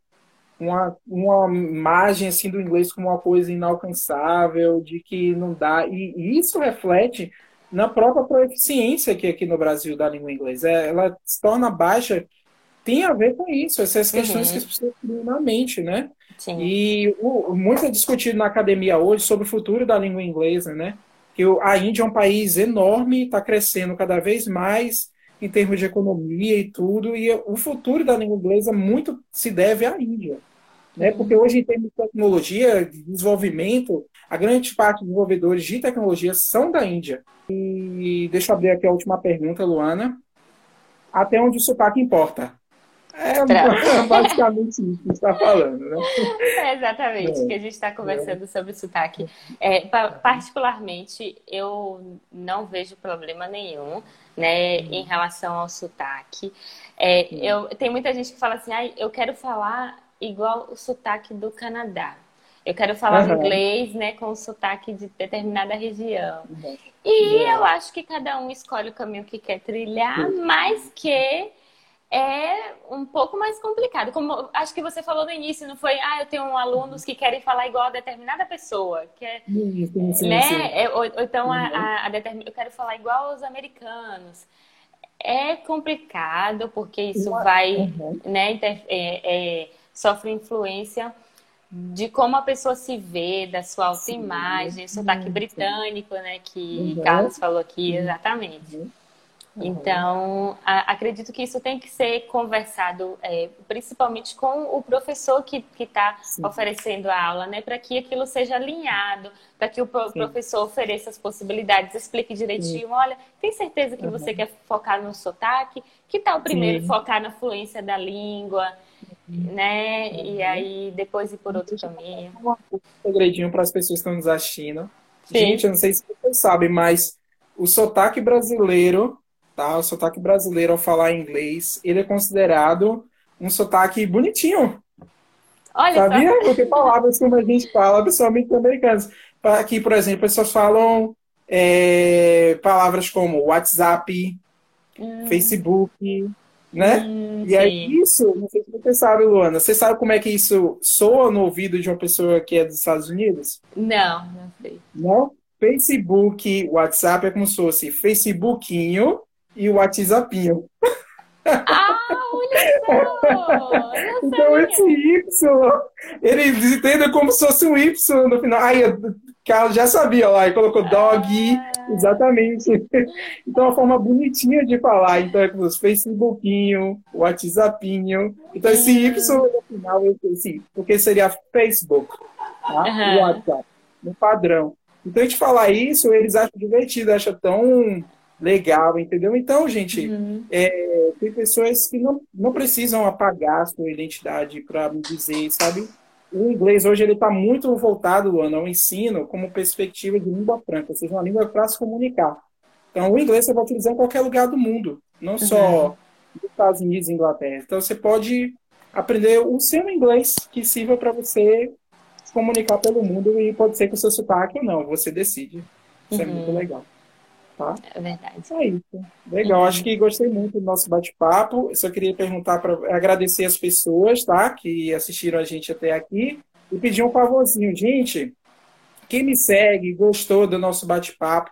uma, uma imagem assim do inglês como uma coisa inalcançável, de que não dá. E, e isso reflete na própria proficiência que aqui no Brasil da língua inglesa. É, ela se torna baixa, tem a ver com isso, essas questões uhum. que as pessoas criam na mente, né? Sim. E o, muito é discutido na academia hoje sobre o futuro da língua inglesa, né? Que a Índia é um país enorme, está crescendo cada vez mais em termos de economia e tudo, e o futuro da língua inglesa muito se deve à Índia. Né? Porque hoje, em termos de tecnologia, de desenvolvimento, a grande parte dos desenvolvedores de tecnologia são da Índia. E deixa eu abrir aqui a última pergunta, Luana. Até onde o sotaque importa? É (laughs) basicamente isso que está falando, né? É exatamente, é. que a gente está conversando é. sobre sotaque. É, particularmente, eu não vejo problema nenhum né, uhum. em relação ao sotaque. É, eu, tem muita gente que fala assim, ah, eu quero falar igual o sotaque do Canadá. Eu quero falar uhum. inglês, né, com o sotaque de determinada região. Uhum. E uhum. eu acho que cada um escolhe o caminho que quer trilhar, mas que é um pouco mais complicado. Como acho que você falou no início, não foi? Ah, eu tenho alunos que querem falar igual a determinada pessoa, que é, sim, sim, né? Sim. É, ou, ou, então uhum. a, a determin... eu quero falar igual aos americanos. É complicado porque isso vai, uhum. né? Inter... É, é, sofre influência de como a pessoa se vê, da sua autoimagem, sotaque britânico, né, que uhum. Carlos falou aqui, exatamente. Uhum. Então, a, acredito que isso tem que ser conversado, é, principalmente com o professor que está oferecendo a aula, né, para que aquilo seja alinhado, para que o pro, professor ofereça as possibilidades, explique direitinho. Sim. Olha, tem certeza que uhum. você quer focar no sotaque? Que tal primeiro Sim. focar na fluência da língua? né? E uhum. aí depois ir por outro caminho. Um segredinho para as pessoas que estão nos assistindo. Sim. Gente, eu não sei se vocês sabem, mas o sotaque brasileiro, tá? O sotaque brasileiro ao falar inglês, ele é considerado um sotaque bonitinho. Olha Sabia? Só. Porque palavras como a gente fala, principalmente americanos. Aqui, por exemplo, pessoas falam é, palavras como WhatsApp, hum. Facebook, né? Hum, e aí isso, não sei se você sabe, Luana, você sabe como é que isso soa no ouvido de uma pessoa que é dos Estados Unidos? Não, não sei. Não? Facebook, WhatsApp é como se fosse Facebookinho e WhatsAppinho. Ah, olha só! então esse Y, eles entendem como se fosse um Y no final. Ai, Carlos já sabia lá, e colocou dog, ah. exatamente. Então, é uma forma bonitinha de falar. Então, é como se Facebookinho, WhatsAppinho. Então, esse Y no final, assim, porque seria Facebook, tá? Uhum. WhatsApp, no padrão. Então, a gente falar isso, eles acham divertido, acham tão legal, entendeu? Então, gente, uhum. é, tem pessoas que não, não precisam apagar a sua identidade para me dizer, sabe? o inglês hoje ele está muito voltado, Luana, ao ensino como perspectiva de língua franca, ou seja, uma língua para se comunicar. Então, o inglês você vai utilizar em qualquer lugar do mundo, não só uhum. nos Estados Unidos e Inglaterra. Então, você pode aprender o seu inglês que sirva para você se comunicar pelo mundo e pode ser com o seu sotaque ou não, você decide. Isso uhum. é muito uhum. legal. Tá? É verdade. É isso. Legal, acho que gostei muito do nosso bate-papo. Só queria perguntar para agradecer as pessoas, tá? Que assistiram a gente até aqui e pedir um favorzinho, gente. quem me segue, gostou do nosso bate-papo,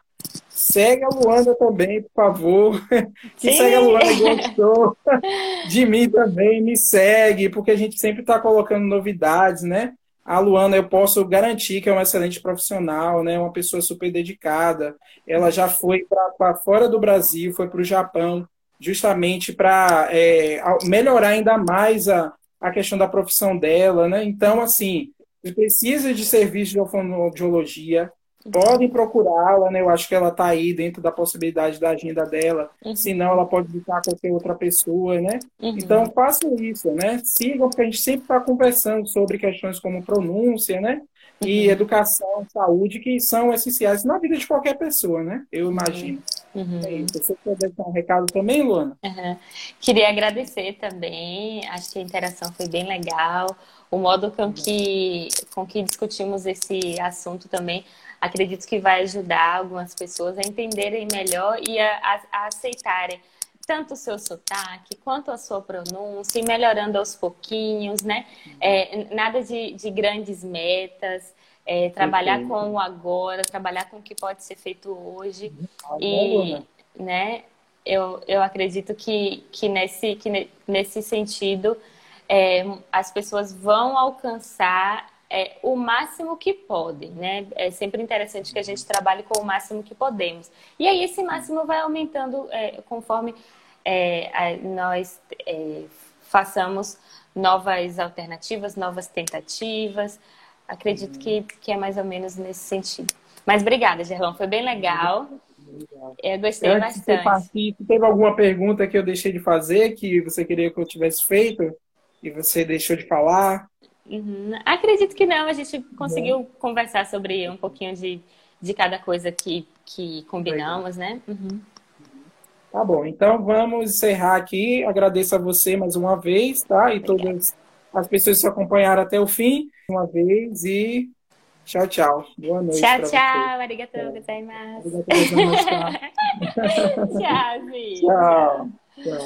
segue a Luanda também, por favor. (laughs) Quem Sim. segue a Luanda gostou (laughs) de mim também, me segue, porque a gente sempre está colocando novidades, né? A Luana, eu posso garantir que é uma excelente profissional, né? Uma pessoa super dedicada. Ela já foi para fora do Brasil, foi para o Japão, justamente para é, melhorar ainda mais a, a questão da profissão dela, né? Então, assim, precisa de serviço de fonoaudiologia, podem procurá-la, né? Eu acho que ela está aí dentro da possibilidade da agenda dela. Uhum. Se não, ela pode visitar qualquer outra pessoa, né? Uhum. Então, façam isso, né? Sigam, porque a gente sempre está conversando sobre questões como pronúncia, né? E uhum. educação, saúde, que são essenciais na vida de qualquer pessoa, né? Eu uhum. imagino. Uhum. É Você quer deixar um recado também, Luana? Uhum. Queria agradecer também. Acho que a interação foi bem legal. O modo com que, com que discutimos esse assunto também acredito que vai ajudar algumas pessoas a entenderem melhor e a, a, a aceitarem tanto o seu sotaque quanto a sua pronúncia, e melhorando aos pouquinhos, né? É, nada de, de, grandes metas, é, trabalhar com o agora, trabalhar com o que pode ser feito hoje. Uhum. E, né, eu, eu acredito que, que, nesse, que nesse sentido é, as pessoas vão alcançar é, o máximo que podem, né? É sempre interessante que a gente trabalhe com o máximo que podemos. E aí esse máximo vai aumentando é, conforme é, nós é, façamos novas alternativas, novas tentativas. Acredito que, que é mais ou menos nesse sentido. Mas obrigada, Gerlão, foi bem legal. Eu gostei Antes bastante. Você teve alguma pergunta que eu deixei de fazer, que você queria que eu tivesse feito e você deixou de falar? Uhum. Acredito que não, a gente conseguiu conversar sobre um pouquinho de, de cada coisa que, que combinamos, né? Uhum. Tá bom, então vamos encerrar aqui. Agradeço a você mais uma vez, tá? E Obrigada. todas as pessoas que acompanharam até o fim, uma vez, e tchau, tchau. Boa noite. Tchau, tchau. Arigatou gozaimasu. Gozaimasu. (laughs) tchau, Tchau. tchau.